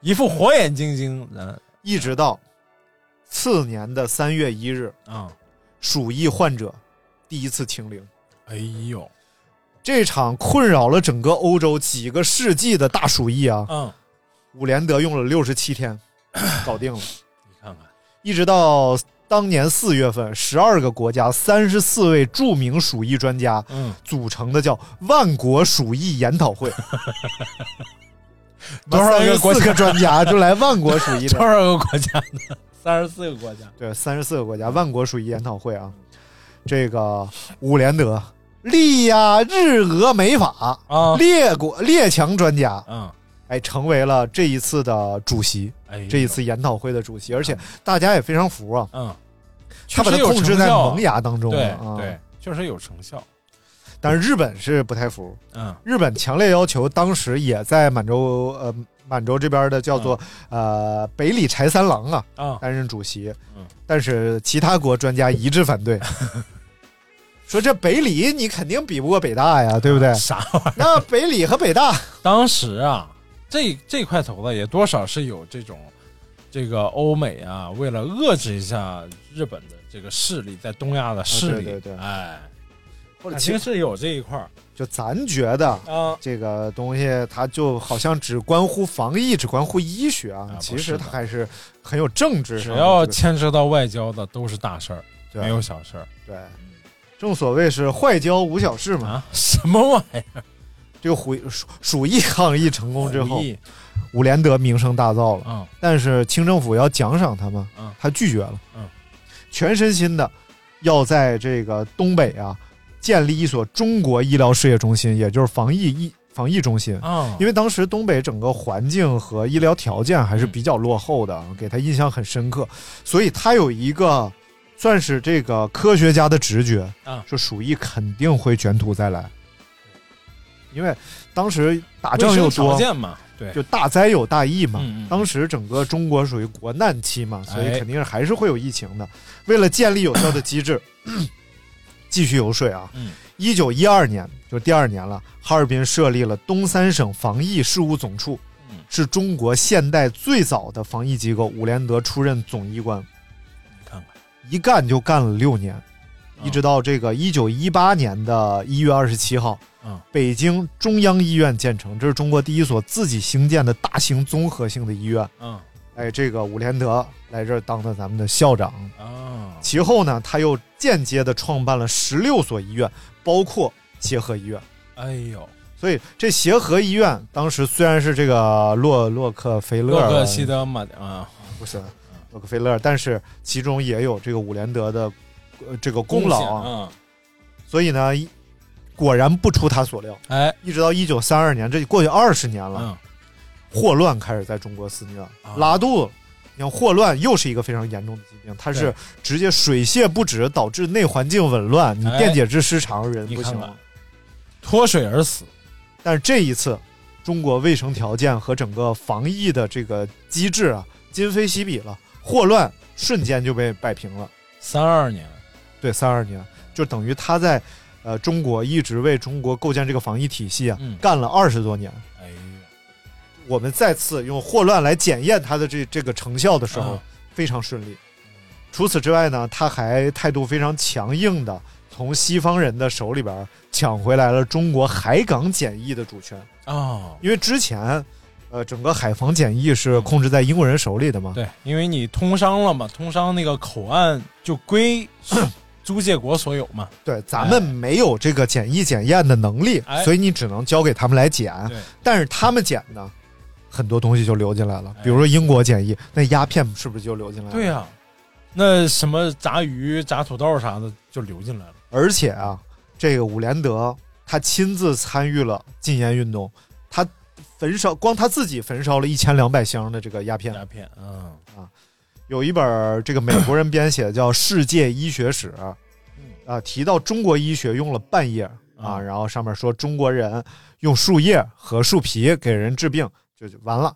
一副火眼金睛，嗯一直到次年的三月一日，啊，鼠疫患者第一次清零。哎呦，这场困扰了整个欧洲几个世纪的大鼠疫啊，嗯，伍连德用了六十七天搞定了。你看看，一直到当年四月份，十二个国家三十四位著名鼠疫专家嗯，组成的叫万国鼠疫研讨会。多少个国四家个专家就来万国鼠疫多？少个国家呢？三十四个国家，对，三十四个国家万国鼠疫研讨会啊。这个伍连德利呀日俄美法啊列国列强专家，嗯，哎，成为了这一次的主席，哎，这一次研讨会的主席，而且大家也非常服啊，嗯，他把它控制在萌芽当中对了啊。对，确实有成效，但是日本是不太服，嗯。日本强烈要求当时也在满洲呃满洲这边的叫做、呃北里柴三郎啊啊，担任主席，嗯。但是其他国专家一致反对，说这北里你肯定比不过北大呀，对不对？啥玩意儿？那北里和北大，当时啊，这这块头子也多少是有这种，这个欧美啊，为了遏制一下日本的这个势力，在东亚的势力，啊对对对哎，或者其实是有这一块儿就咱觉得。啊，这个东西它就好像只关乎防疫，只关乎医学啊，啊其实它还是很有政治只要牵扯到外交的都是大事儿，没有小事儿对，正所谓是坏交无小事嘛。啊，什么玩意儿？这个虎鼠鼠疫抗疫成功之后伍连德名声大噪了，嗯。但是清政府要奖赏他嘛，嗯。他拒绝了，嗯，全身心的要在这个东北啊建立一所中国医疗事业中心，也就是防疫医防疫中心。嗯，因为当时东北整个环境和医疗条件还是比较落后的，给他印象很深刻，所以他有一个算是这个科学家的直觉，啊说鼠疫肯定会卷土再来，因为当时打仗又卫生条多，件嘛，对，就大灾有大疫嘛。嗯嗯当时整个中国属于国难期嘛，所以哎肯定是还是会有疫情的。为了建立有效的机制，继续游说啊。嗯一九一二年，就第二年了，哈尔滨设立了东三省防疫事务总处，嗯是中国现代最早的防疫机构。伍连德出任总医官，你看看，一干就干了六年，嗯一直到这个一九一八年的一月二十七号，嗯北京中央医院建成，这是中国第一所自己兴建的大型综合性的医院。嗯哎，这个伍连德来这儿当的咱们的校长。啊，其后呢，他又间接的创办了十六所医院，包括协和医院。哎呦，所以这协和医院当时虽然是这个洛洛克菲勒，洛克希德马啊，不是洛克菲勒，但是其中也有这个伍连德的呃这个功劳啊。啊，所以呢，果然不出他所料，哎，一直到一九三二年，这过去二十年了，嗯霍乱开始在中国肆虐，啊拉肚子。你看霍乱又是一个非常严重的疾病，它是直接水泄不止，导致内环境紊乱，你哎电解质失常，人不行了。脱水而死，但是这一次，中国卫生条件和整个防疫的这个机制啊，今非昔比了，霍乱瞬间就被摆平了。三二年，对，三二年就等于他在呃中国一直为中国构建这个防疫体系啊，嗯干了二十多年。哎呀，我们再次用霍乱来检验他的这这个成效的时候，啊非常顺利。除此之外呢，他还态度非常强硬的从西方人的手里边抢回来了中国海港检疫的主权。哦，因为之前，呃，整个海防检疫是控制在英国人手里的嘛。对，因为你通商了嘛，通商那个口岸就归租借国所有嘛，对，咱们没有这个检疫检验的能力，哎。所以你只能交给他们来检。对，但是他们检呢，很多东西就流进来了，比如说英国检疫，那鸦片是不是就流进来了？对呀、那什么炸鱼、炸土豆啥的就流进来了，而且啊，这个伍连德他亲自参与了禁烟运动，他焚烧光他自己焚烧了一千两百箱的这个鸦片。鸦片，嗯有一本儿这个美国人编写的叫《世界医学史》，啊，提到中国医学用了半页啊，嗯然后上面说中国人用树叶和树皮给人治病，就就完了。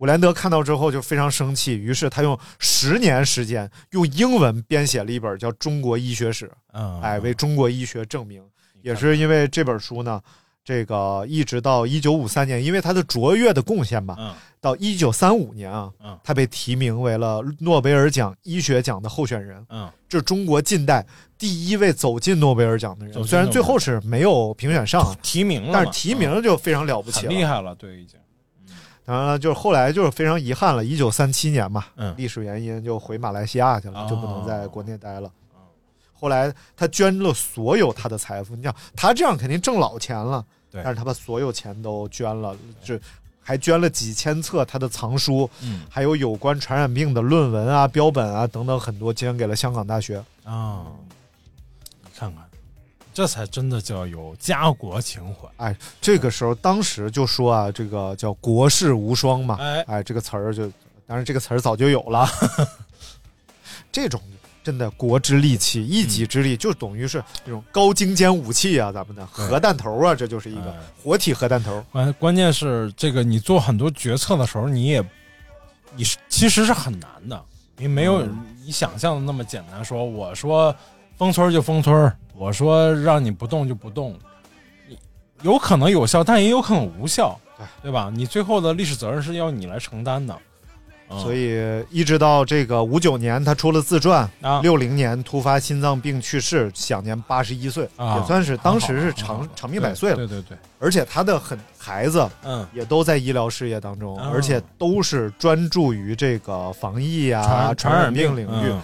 伍连德看到之后就非常生气，于是他用十年时间用英文编写了一本叫《中国医学史》，嗯，哎，为中国医学证明。也是因为这本书呢，这个一直到一九五三年，因为他的卓越的贡献吧，嗯。到一九三五年啊，嗯。他被提名为了诺贝尔奖医学奖的候选人。嗯。这是中国近代第一位走进诺贝尔奖的人，虽然最后是没有评选上啊，提名了，但是提名就非常了不起了。很厉害了，对，已经，当然了，就是后来就是非常遗憾了，一九三七年嘛，嗯。历史原因就回马来西亚去了，哦。就不能在国内待了。后来他捐了所有他的财富，你想他这样肯定挣老钱了，对但是他把所有钱都捐了，就还捐了几千册他的藏书，嗯还有有关传染病的论文啊、标本啊等等很多，捐给了香港大学。啊，你看看，这才真的叫有家国情怀。哎，这个时候当时就说啊，这个叫“国士无双”嘛，哎这个词儿就，当然这个词儿早就有了，这种。真的国之利器，一己之力，就等于是这种高精尖武器啊，咱们的核弹头啊，这就是一个哎活体核弹头。关关键是这个，你做很多决策的时候，你也你是其实是很难的，你没有你想象的那么简单。说我说封村就封村，我说让你不动就不动，你有可能有效，但也有可能无效，对对吧？你最后的历史责任是要你来承担的。嗯所以一直到这个五九年，他出了自传啊；六零年突发心脏病去世，享年八十一岁，啊也算是当时是长长命百岁了。对对对，而且他的很孩子，嗯，也都在医疗事业当中，哦而且都是专注于这个防疫啊、传传染病领域。嗯。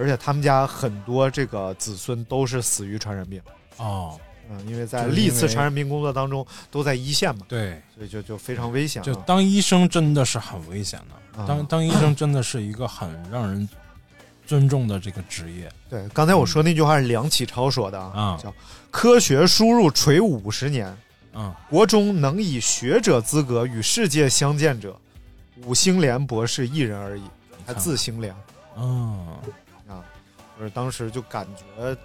而且他们家很多这个子孙都是死于传染病，哦，嗯，因为在历次传染病工作当中都在一线嘛，对，所以就就非常危险、啊。就当医生真的是很危险的，啊当当医生真的是一个很让人尊重的这个职业。对，刚才我说那句话是梁启超说的啊叫“科学输入垂五十年，嗯，国中能以学者资格与世界相见者，五星连博士一人而已，还自星连。”嗯，啊，就是当时就感觉，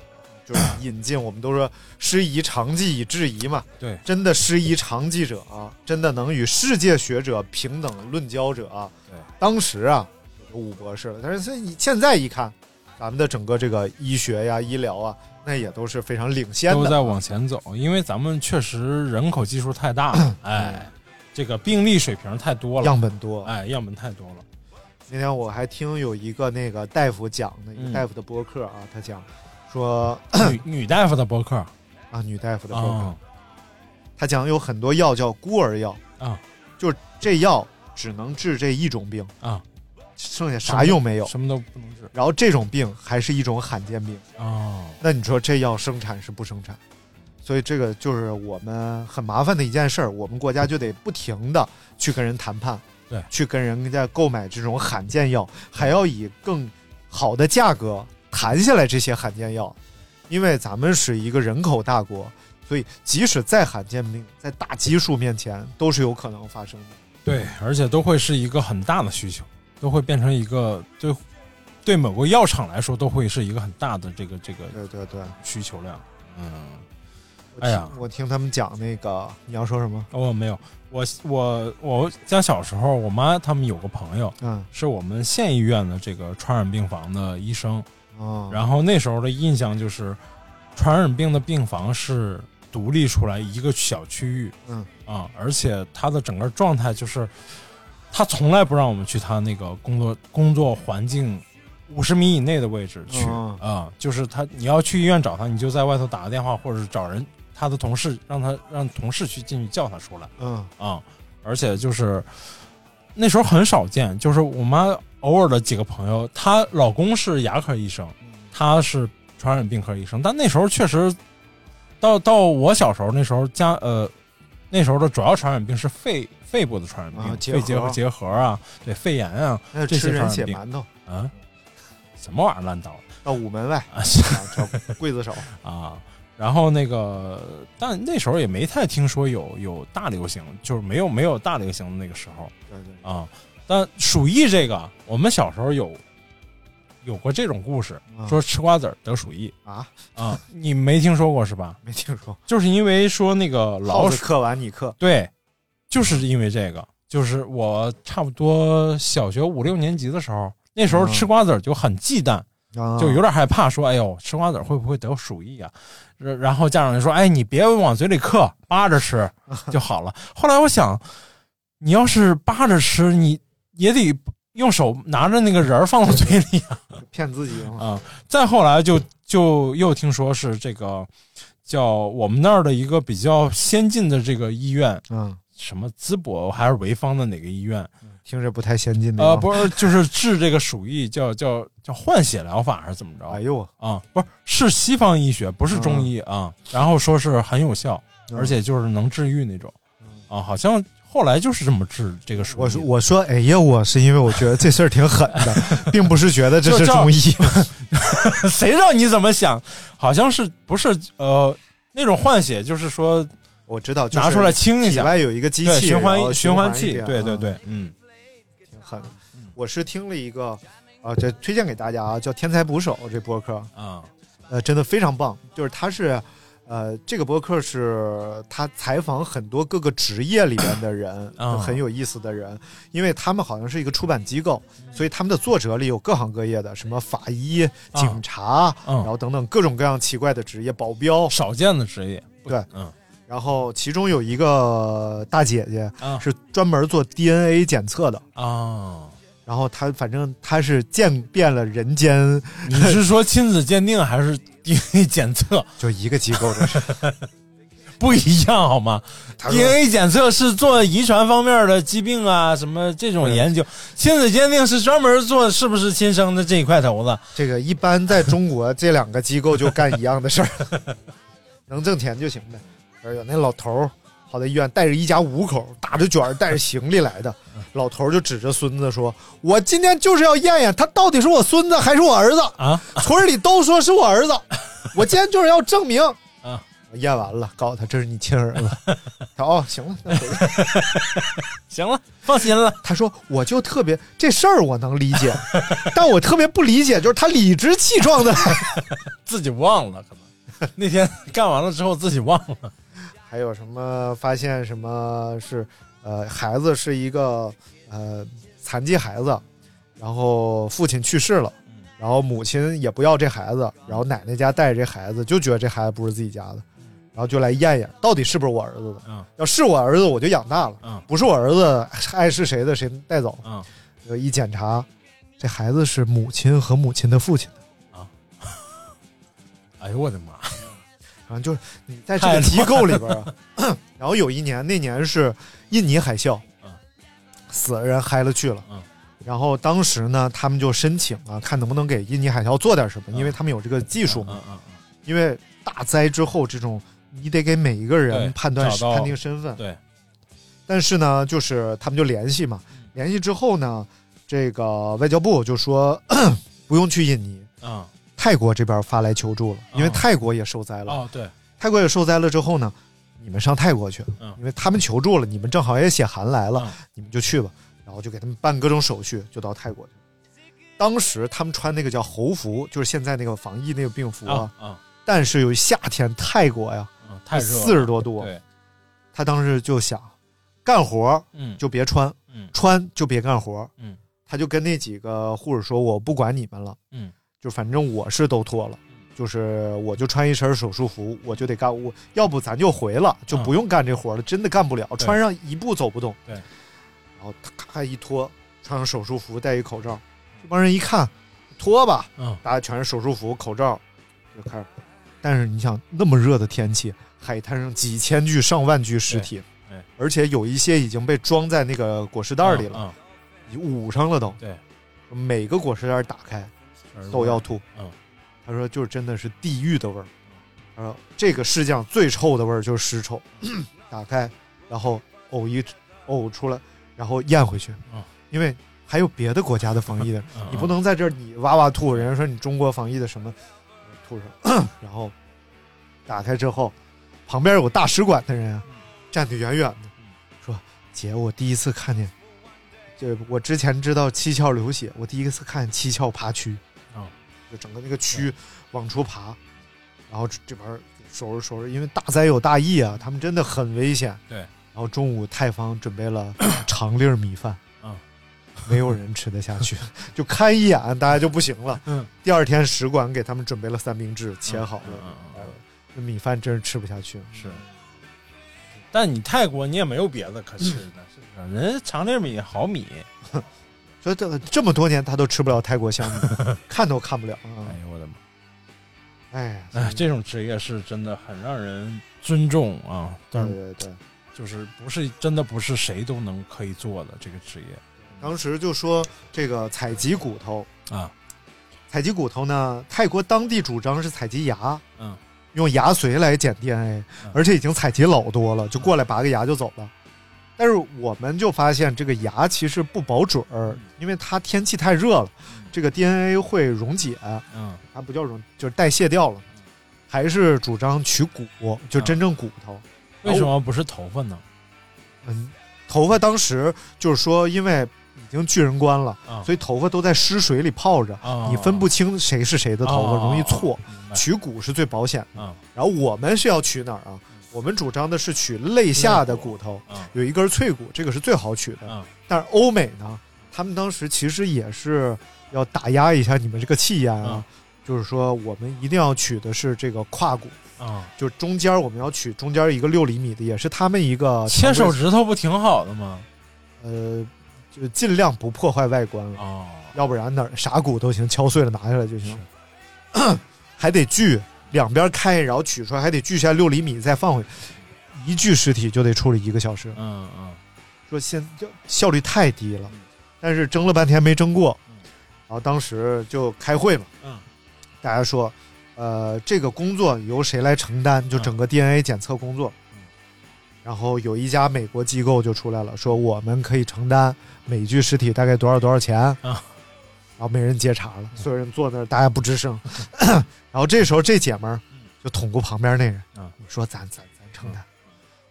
就是引进，我们都说师夷长技以制夷嘛，对，真的师夷长技者啊，真的能与世界学者平等论交者啊，对，当时啊有武博士了，但是现现在一看，咱们的整个这个医学呀、医疗啊，那也都是非常领先的，都在往前走，因为咱们确实人口基数太大了，哎，这个病例水平太多了，样本多，哎，样本太多了。那天我还听有一个那个大夫讲的，一个嗯大夫的播客啊，他讲说女 女大夫的博客。啊，女大夫的博客，啊他讲有很多药叫孤儿药。啊，就是这药只能治这一种病。啊，剩下啥用没有，什么都不能治。然后这种病还是一种罕见病。哦，那你说这药生产是不生产？所以这个就是我们很麻烦的一件事儿，我们国家就得不停的去跟人谈判，对，去跟人家购买这种罕见药，还要以更好的价格谈下来这些罕见药，因为咱们是一个人口大国，所以即使再罕见病，在大基数面前都是有可能发生的。对，而且都会是一个很大的需求，都会变成一个对对某个药厂来说都会是一个很大的这个这个对对对需求量。嗯，我哎呀我听他们讲那个，你要说什么？哦，没有，我我我家小时候，我妈他们有个朋友，嗯，是我们县医院的这个传染病房的医生，哦，然后那时候的印象就是，传染病的病房是独立出来一个小区域，嗯。啊，而且他的整个状态就是，他从来不让我们去他那个工作工作环境五十米以内的位置去啊、哦就是他你要去医院找他，你就在外头打个电话，或者是找人他的同事让他让同事去进去叫他出来嗯。啊，而且就是那时候很少见，就是我妈偶尔的几个朋友，她老公是牙科医生，她是传染病科医生，但那时候确实到到我小时候那时候家呃那时候的主要传染病是肺肺部的传染病，啊结肺结核。结核啊，对肺炎啊还有这些传染病。血馒头啊，什么玩意儿烂刀到午门外。啊 是啊，找刽子手。啊。然后那个，但那时候也没太听说有有大流行，就是没有没有大流行的那个时候对对，啊。但鼠疫这个，我们小时候有有过这种故事，啊说吃瓜子儿得鼠疫啊，啊，你没听说过是吧？没听说。就是因为说那个老鼠，克完你克，对，就是因为这个，就是我差不多小学五六年级的时候，那时候吃瓜子儿就很忌惮。啊就有点害怕，说：“哎呦，吃瓜子会不会得鼠疫啊？”然然后家长就说：“哎，你别往嘴里嗑，扒着吃 就好了。”后来我想，你要是扒着吃，你也得用手拿着那个仁儿放到嘴里啊。骗自己嘛。啊、再后来就就又听说是这个叫我们那儿的一个比较先进的这个医院，嗯，什么淄博还是潍坊的哪个医院？听着不太先进的。呃，，不是，就是治这个鼠疫，叫叫叫换血疗法还是怎么着？哎呦，啊，不是，是西方医学，不是中医啊。然后说是很有效，嗯而且就是能治愈那种啊，好像后来就是这么治这个鼠疫。我说我说哎呀，我是因为我觉得这事儿挺狠的，并不是觉得这是中医。谁让你怎么想？好像是不是呃那种换血，就是说我知道，就是拿出来清一下体外有一个机器循环循环器，对对对，嗯挺狠的。我是听了一个啊，这推荐给大家啊，叫《天才捕手》这播客，啊。呃，真的非常棒。就是他是，呃，这个播客是他采访很多各个职业里边的人，啊。很有意思的人，因为他们好像是一个出版机构，所以他们的作者里有各行各业的，什么法医、警察，嗯。然后等等各种各样奇怪的职业，保镖。少见的职业，对，嗯然后其中有一个大姐姐啊是专门做 DNA 检测的，啊，然后她反正她是见遍了人间，你是说亲子鉴定还是 DNA 检测？就一个机构的事。不一样好吗？DNA 检测是做遗传方面的疾病啊，什么这种研究；亲子鉴定是专门做是不是亲生的这一块头子。这个一般在中国这两个机构就干一样的事儿，能挣钱就行呗。而有那老头儿跑到医院，带着一家五口，打着卷儿，带着行李来的。老头儿就指着孙子说：“我今天就是要验验他到底是我孙子还是我儿子啊！村里都说是我儿子，我今天就是要证明。”啊，验完了，告诉他这是你亲儿子。他哦，行了，那回去。行了，放心了。他说：“我就特别这事儿我能理解，但我特别不理解，就是他理直气壮的。自己忘了，可能那天干完了之后自己忘了。还有什么发现什么是呃孩子是一个呃残疾孩子，然后父亲去世了，然后母亲也不要这孩子，然后奶奶家带着这孩子，就觉得这孩子不是自己家的，然后就来验验到底是不是我儿子的。嗯要是我儿子，我就养大了；嗯不是我儿子，爱是谁的谁带走。嗯，呃一检查，这孩子是母亲和母亲的父亲啊。哎呦我的妈！就是你在这个机构里边啊，然后有一年，那年是印尼海啸，嗯死了人嗨了去了，嗯。然后当时呢，他们就申请啊，看能不能给印尼海啸做点什么，因为他们有这个技术嘛。嗯嗯因为大灾之后，这种你得给每一个人判断判定身份。对，但是呢，就是他们就联系嘛，联系之后呢，这个外交部就说 不用去印尼，嗯泰国这边发来求助了，因为哦泰国也受灾了。哦对，泰国也受灾了之后呢，你们上泰国去，嗯。因为他们求助了，你们正好也写函来了，嗯。你们就去吧，然后就给他们办各种手续，就到泰国去。当时他们穿那个叫猴服，就是现在那个防疫那个病服啊，啊啊。但是有夏天泰国呀，嗯，太热，四十多度，对，他当时就想，干活嗯。就别穿，嗯。穿就别干活，嗯。他就跟那几个护士说，我不管你们了，嗯就反正我是都脱了，就是我就穿一身手术服，我就得干，我要不咱就回了，就不用干这活了，真的干不了，穿上一步走不动。对，然后他咔一脱，穿上手术服，戴一口罩，这帮人一看，脱吧，嗯大家全是手术服、口罩，就开始。但是你想，那么热的天气，海滩上几千具、上万具尸体而且有一些已经被装在那个裹尸袋里了，嗯捂上了都。对，每个裹尸袋打开嗯都要吐。嗯，他说就是真的是地狱的味儿。他说这个世界上最臭的味儿就是尸臭，打开然后呕一呕出来，然后咽回去。嗯因为还有别的国家的防疫的，嗯你不能在这儿你哇哇吐，人家说你中国防疫的什么吐上，然后打开之后，旁边有大使馆的人啊，站得远远的，说：“姐，我第一次看见，就我之前知道七窍流血，我第一次看七窍爬蛆，啊，就整个那个区往出爬，然后这这边收拾收拾，因为大灾有大疫啊，他们真的很危险。对，然后中午泰方准备了 长粒儿米饭，嗯，没有人吃得下去，就看一眼大家就不行了。嗯，第二天使馆给他们准备了三明治，切好了，嗯米饭真是吃不下去。是，但你泰国你也没有别的可吃的，是不是？人家长粒米好米，所以这这么多年他都吃不了泰国香米，看都看不了啊！哎呦我的妈！哎哎，这种职业是真的很让人尊重啊，但对是对对，就是不是真的不是谁都能可以做的这个职业。当时就说这个采集骨头，啊，采集骨头呢，泰国当地主张是采集牙，嗯，用牙髓来检 DNA，、嗯。而且已经采集老多了，就过来拔个牙就走了。但是我们就发现这个牙其实不保准儿，因为它天气太热了，这个 DNA 会溶解，嗯它不叫溶，就是代谢掉了。还是主张取骨，就真正骨头。为什么不是头发呢？嗯，头发当时就是说，因为已经巨人观了，啊所以头发都在湿水里泡着，啊你分不清谁是谁的头发，哦容易错。取骨是最保险的。啊然后我们是要取哪儿啊？我们主张的是取肋下的骨头，啊有一根脆骨，这个是最好取的。啊但是欧美呢，他们当时其实也是要打压一下你们这个气焰啊，啊就是说我们一定要取的是这个胯骨，啊！就中间我们要取中间一个六厘米的，也是他们一个切手指头不挺好的吗？呃，就尽量不破坏外观了，哦，要不然哪儿啥骨都行，敲碎了拿下来就行。还得锯两边开，然后取出来，还得锯下六厘米再放回去，一具尸体就得处理一个小时。嗯嗯。说现就效率太低了，但是争了半天没争过，然后当时就开会嘛，嗯，大家说，呃，这个工作由谁来承担？就整个 DNA 检测工作。然后有一家美国机构就出来了，说我们可以承担每具尸体大概多少多少钱后没人接茬了，所有人坐那儿，大家不吱声。然后这时候这姐们儿就捅咕旁边那人，啊说咱咱咱承担。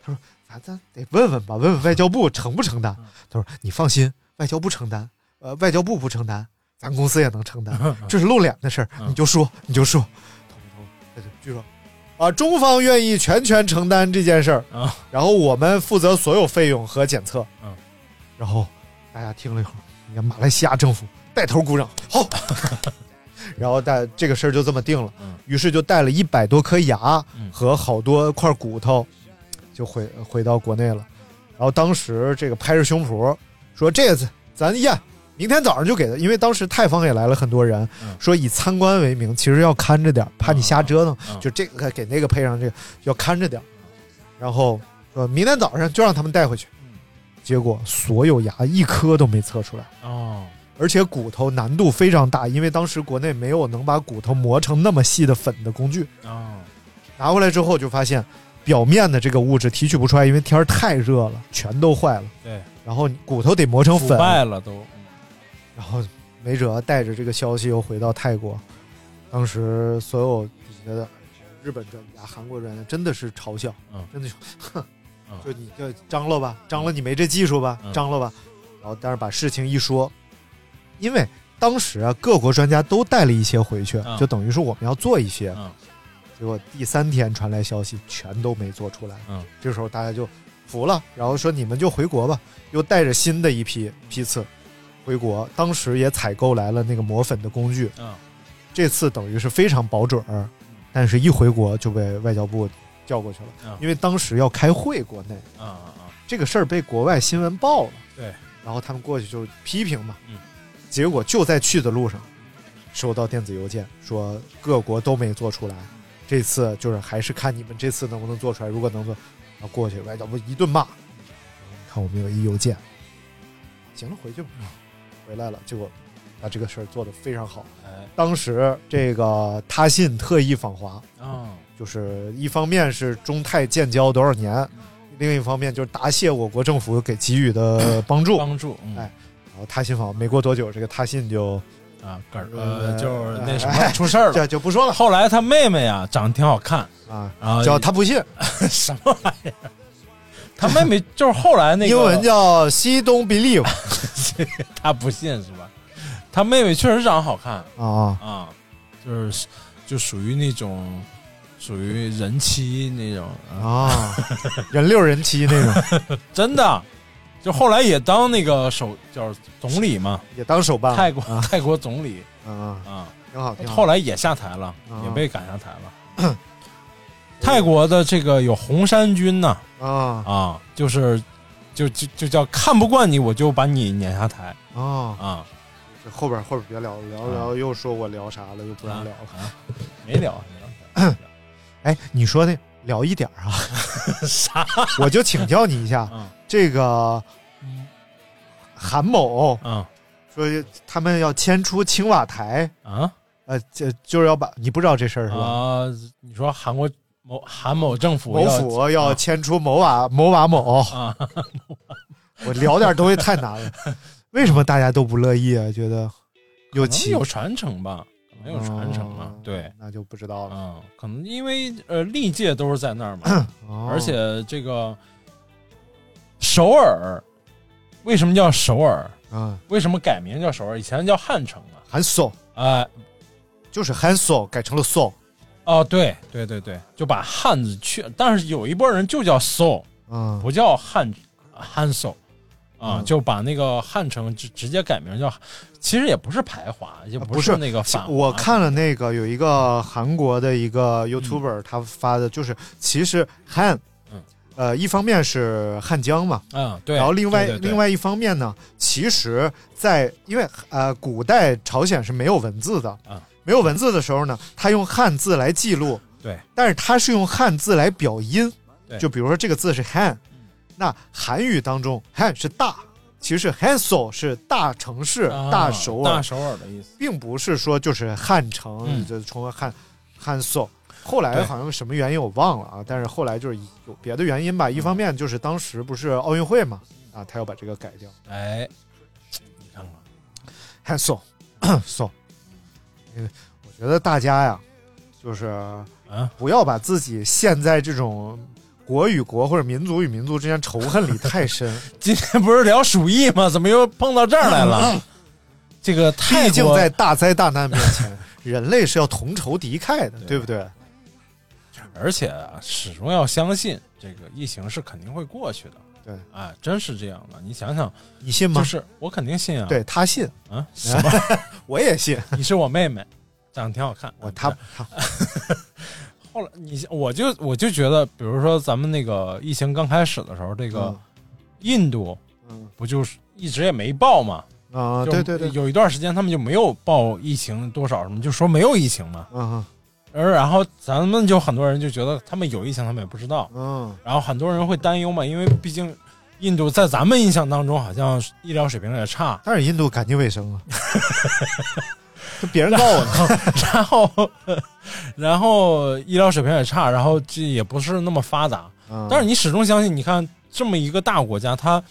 他说咱咱得问问吧，问问外交部承不承担。他说你放心，外交部承担，呃，外交部不承担，咱公司也能承担，这是露脸的事儿，你就说你就说。捅一捅，据说啊，中方愿意全权承担这件事儿啊，然后我们负责所有费用和检测。嗯，然后大家听了一会儿，你看马来西亚政府带头鼓掌，好。然后带这个事儿就这么定了，嗯于是就带了一百多颗牙嗯和好多块骨头，就回回到国内了。然后当时这个拍着胸脯说：“这次咱验，明天早上就给他。”因为当时泰方也来了很多人，嗯说以参观为名，其实要看着点，怕你瞎折腾，嗯就这个给那个配上这个，要看着点。然后说明天早上就让他们带回去。结果所有牙一颗都没测出来。哦而且骨头难度非常大，因为当时国内没有能把骨头磨成那么细的粉的工具。哦拿回来之后就发现，表面的这个物质提取不出来，因为天儿太热了，全都坏了。对，然后骨头得磨成粉，败了都。然后没辙，带着这个消息又回到泰国。当时所有底下的日本专家、韩国专家真的是嘲笑，嗯真的就，哼嗯，就你就张罗吧，张罗你没这技术吧，嗯张罗吧。然后但是把事情一说，因为当时啊各国专家都带了一些回去，嗯就等于是我们要做一些。嗯结果第三天传来消息，全都没做出来。嗯，这时候大家就服了，然后说你们就回国吧，又带着新的一批批次回国。当时也采购来了那个磨粉的工具，嗯这次等于是非常保准儿，但是一回国就被外交部叫过去了，嗯因为当时要开会，国内这个事儿被国外新闻报了，对，然后他们过去就批评嘛，嗯，结果就在去的路上收到电子邮件，说各国都没做出来，这次就是还是看你们这次能不能做出来，如果能做，啊过去外交部一顿骂，看我们有一邮件，行了，回去吧，回来了，结果把这个事儿做得非常好。哎当时这个他信特意访华，啊就是一方面是中泰建交多少年，另一方面就是答谢我国政府给给予的帮助。帮助嗯哎他信访没过多久，这个他信就啊，嗝儿就是那什么出事儿了。就就不说了后来他妹妹啊，长得挺好看，啊，然后叫他不信，什么玩意儿？他妹妹 就是后来那个英文叫西东 believe 他不信是吧？他妹妹确实长得好看啊啊，就是就属于那种属于人妻那种啊，啊，人六人妻那种，真的。就后来也当那个首叫总理嘛，也当首办泰国、啊泰国总理啊，啊，挺好，挺好。后来也下台了，啊也被赶下台了。泰国的这个有红衫军呐啊啊，就是就就就叫看不惯你，我就把你撵下台啊，啊，这后边后边别聊了，聊聊又说我聊啥了，又不让聊了。啊，没聊没聊 哎，你说的聊一点啊，啥我就请教你一下，啊这个嗯韩某嗯说他们要迁出青瓦台，啊呃，这就是要把你不知道这事儿是吧？啊！你说韩国某韩某政府某府要迁出某瓦某瓦某，啊，我聊点东西太难了，为什么大家都不乐意啊？觉得有可能奇有传承吧，没有传承嘛哦，对。那就不知道了。嗯，可能因为呃历届都是在那儿嘛，哦而且这个首尔为什么叫首尔？啊，为什么改名叫首尔？以前叫汉城啊。韩索。啊、就是韩索改成了索，哦，对对对对，就把汉字去，但是有一波人就叫 so，嗯，不叫汉汉 so 啊，嗯。就把那个汉城直直接改名叫，其实也不是排华，也啊不是。那个反华。我看了那个有一个韩国的一个 YouTuber，、他发的就是其实汉，嗯呃，一方面是汉江嘛，嗯，对，然后另外另外一方面呢，其实在，因为呃古代朝鲜是没有文字的啊，没有文字的时候呢，他用汉字来记录，对，但是他是用汉字来表音对，就比如说这个字是汉，那韩语当中汉是大，其实 Hanso 是大城市、啊大首尔，大首尔的意思。并不是说就是汉城，嗯。就成为汉汉 so。后来好像什么原因我忘了啊，但是后来就是有别的原因吧。一方面就是当时不是奥运会嘛，啊，他要把这个改掉。哎，你看看，汉 so so，因为我觉得大家呀，就是啊，不要把自己陷在这种国与国或者民族与民族之间仇恨里太深。今天不是聊鼠疫吗？怎么又碰到这儿来了？这个泰毕竟在大灾大难面前，人类是要同仇敌忾的，对不对？而且啊，始终要相信这个疫情是肯定会过去的。对，哎，真是这样的。你想想，你信吗？就是我肯定信啊。对他信，啊，什么？我也信。你是我妹妹，长得挺好看。我他他后来你我就我就觉得，比如说咱们那个疫情刚开始的时候，这个嗯印度嗯不就是一直也没报嘛？啊，对对对，有一段时间他们就没有报疫情多少什么，就说没有疫情嘛。嗯而然后咱们就很多人就觉得他们有疫情，他们也不知道。嗯然后很多人会担忧嘛，因为毕竟印度在咱们印象当中好像医疗水平也差，但是印度干净卫生啊，这别人告我呢。然后 然后医疗水平也差，然后这也不是那么发达。嗯但是你始终相信，你看这么一个大国家，它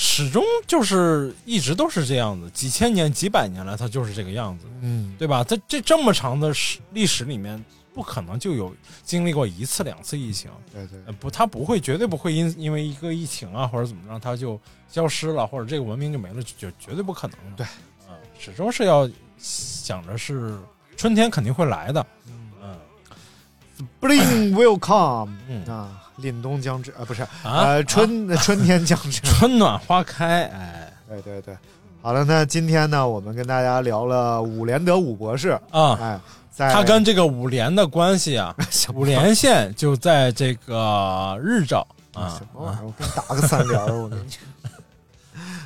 始终就是一直都是这样子，几千年、几百年来，它就是这个样子，嗯，对吧？在这这么长的史历史里面，不可能就有经历过一次两次疫情。对对呃，不，它不会，绝对不会因因为一个疫情啊，或者怎么着，它就消失了，或者这个文明就没了，就绝对不可能的。对，嗯、始终是要想着是春天肯定会来的。嗯 Spring will come 嗯啊，凛冬将至啊，不是啊？呃春 春天将至。春暖花开，哎。对对对，好了，那今天呢，我们跟大家聊了伍连德伍博士，啊，哎，在他跟这个五连的关系啊，什么？五连县就在这个日照啊。什么玩意儿？我给你打个三连儿，我跟你。讲。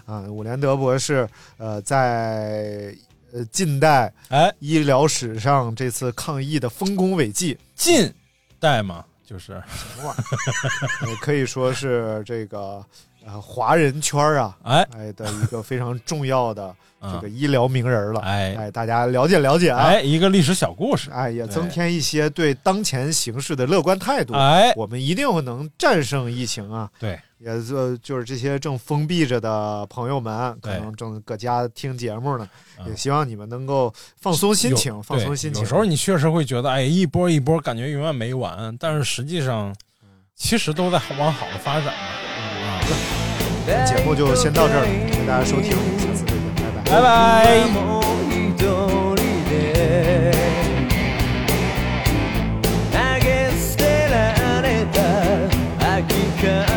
啊，伍连德博士，呃，在呃近代哎，医疗史上这次抗疫的丰功伟绩，近代嘛，就是？也可以说是这个呃华人圈啊，哎哎的一个非常重要的这嗯个医疗名人了。哎哎，大家了解了解啊。哎，一个历史小故事，哎，也增添一些对当前形势的乐观态度。哎，我们一定能战胜疫情啊！对，也是，就是这些正封闭着的朋友们，可能正搁家听节目呢。也希望你们能够放松心情，放松心情。有时候你确实会觉得，哎，一波一波，感觉永远没完。但是实际上，其实都在往好的发展呢。节目就先到这儿了，谢谢大家收听，下次再见，拜拜。拜拜。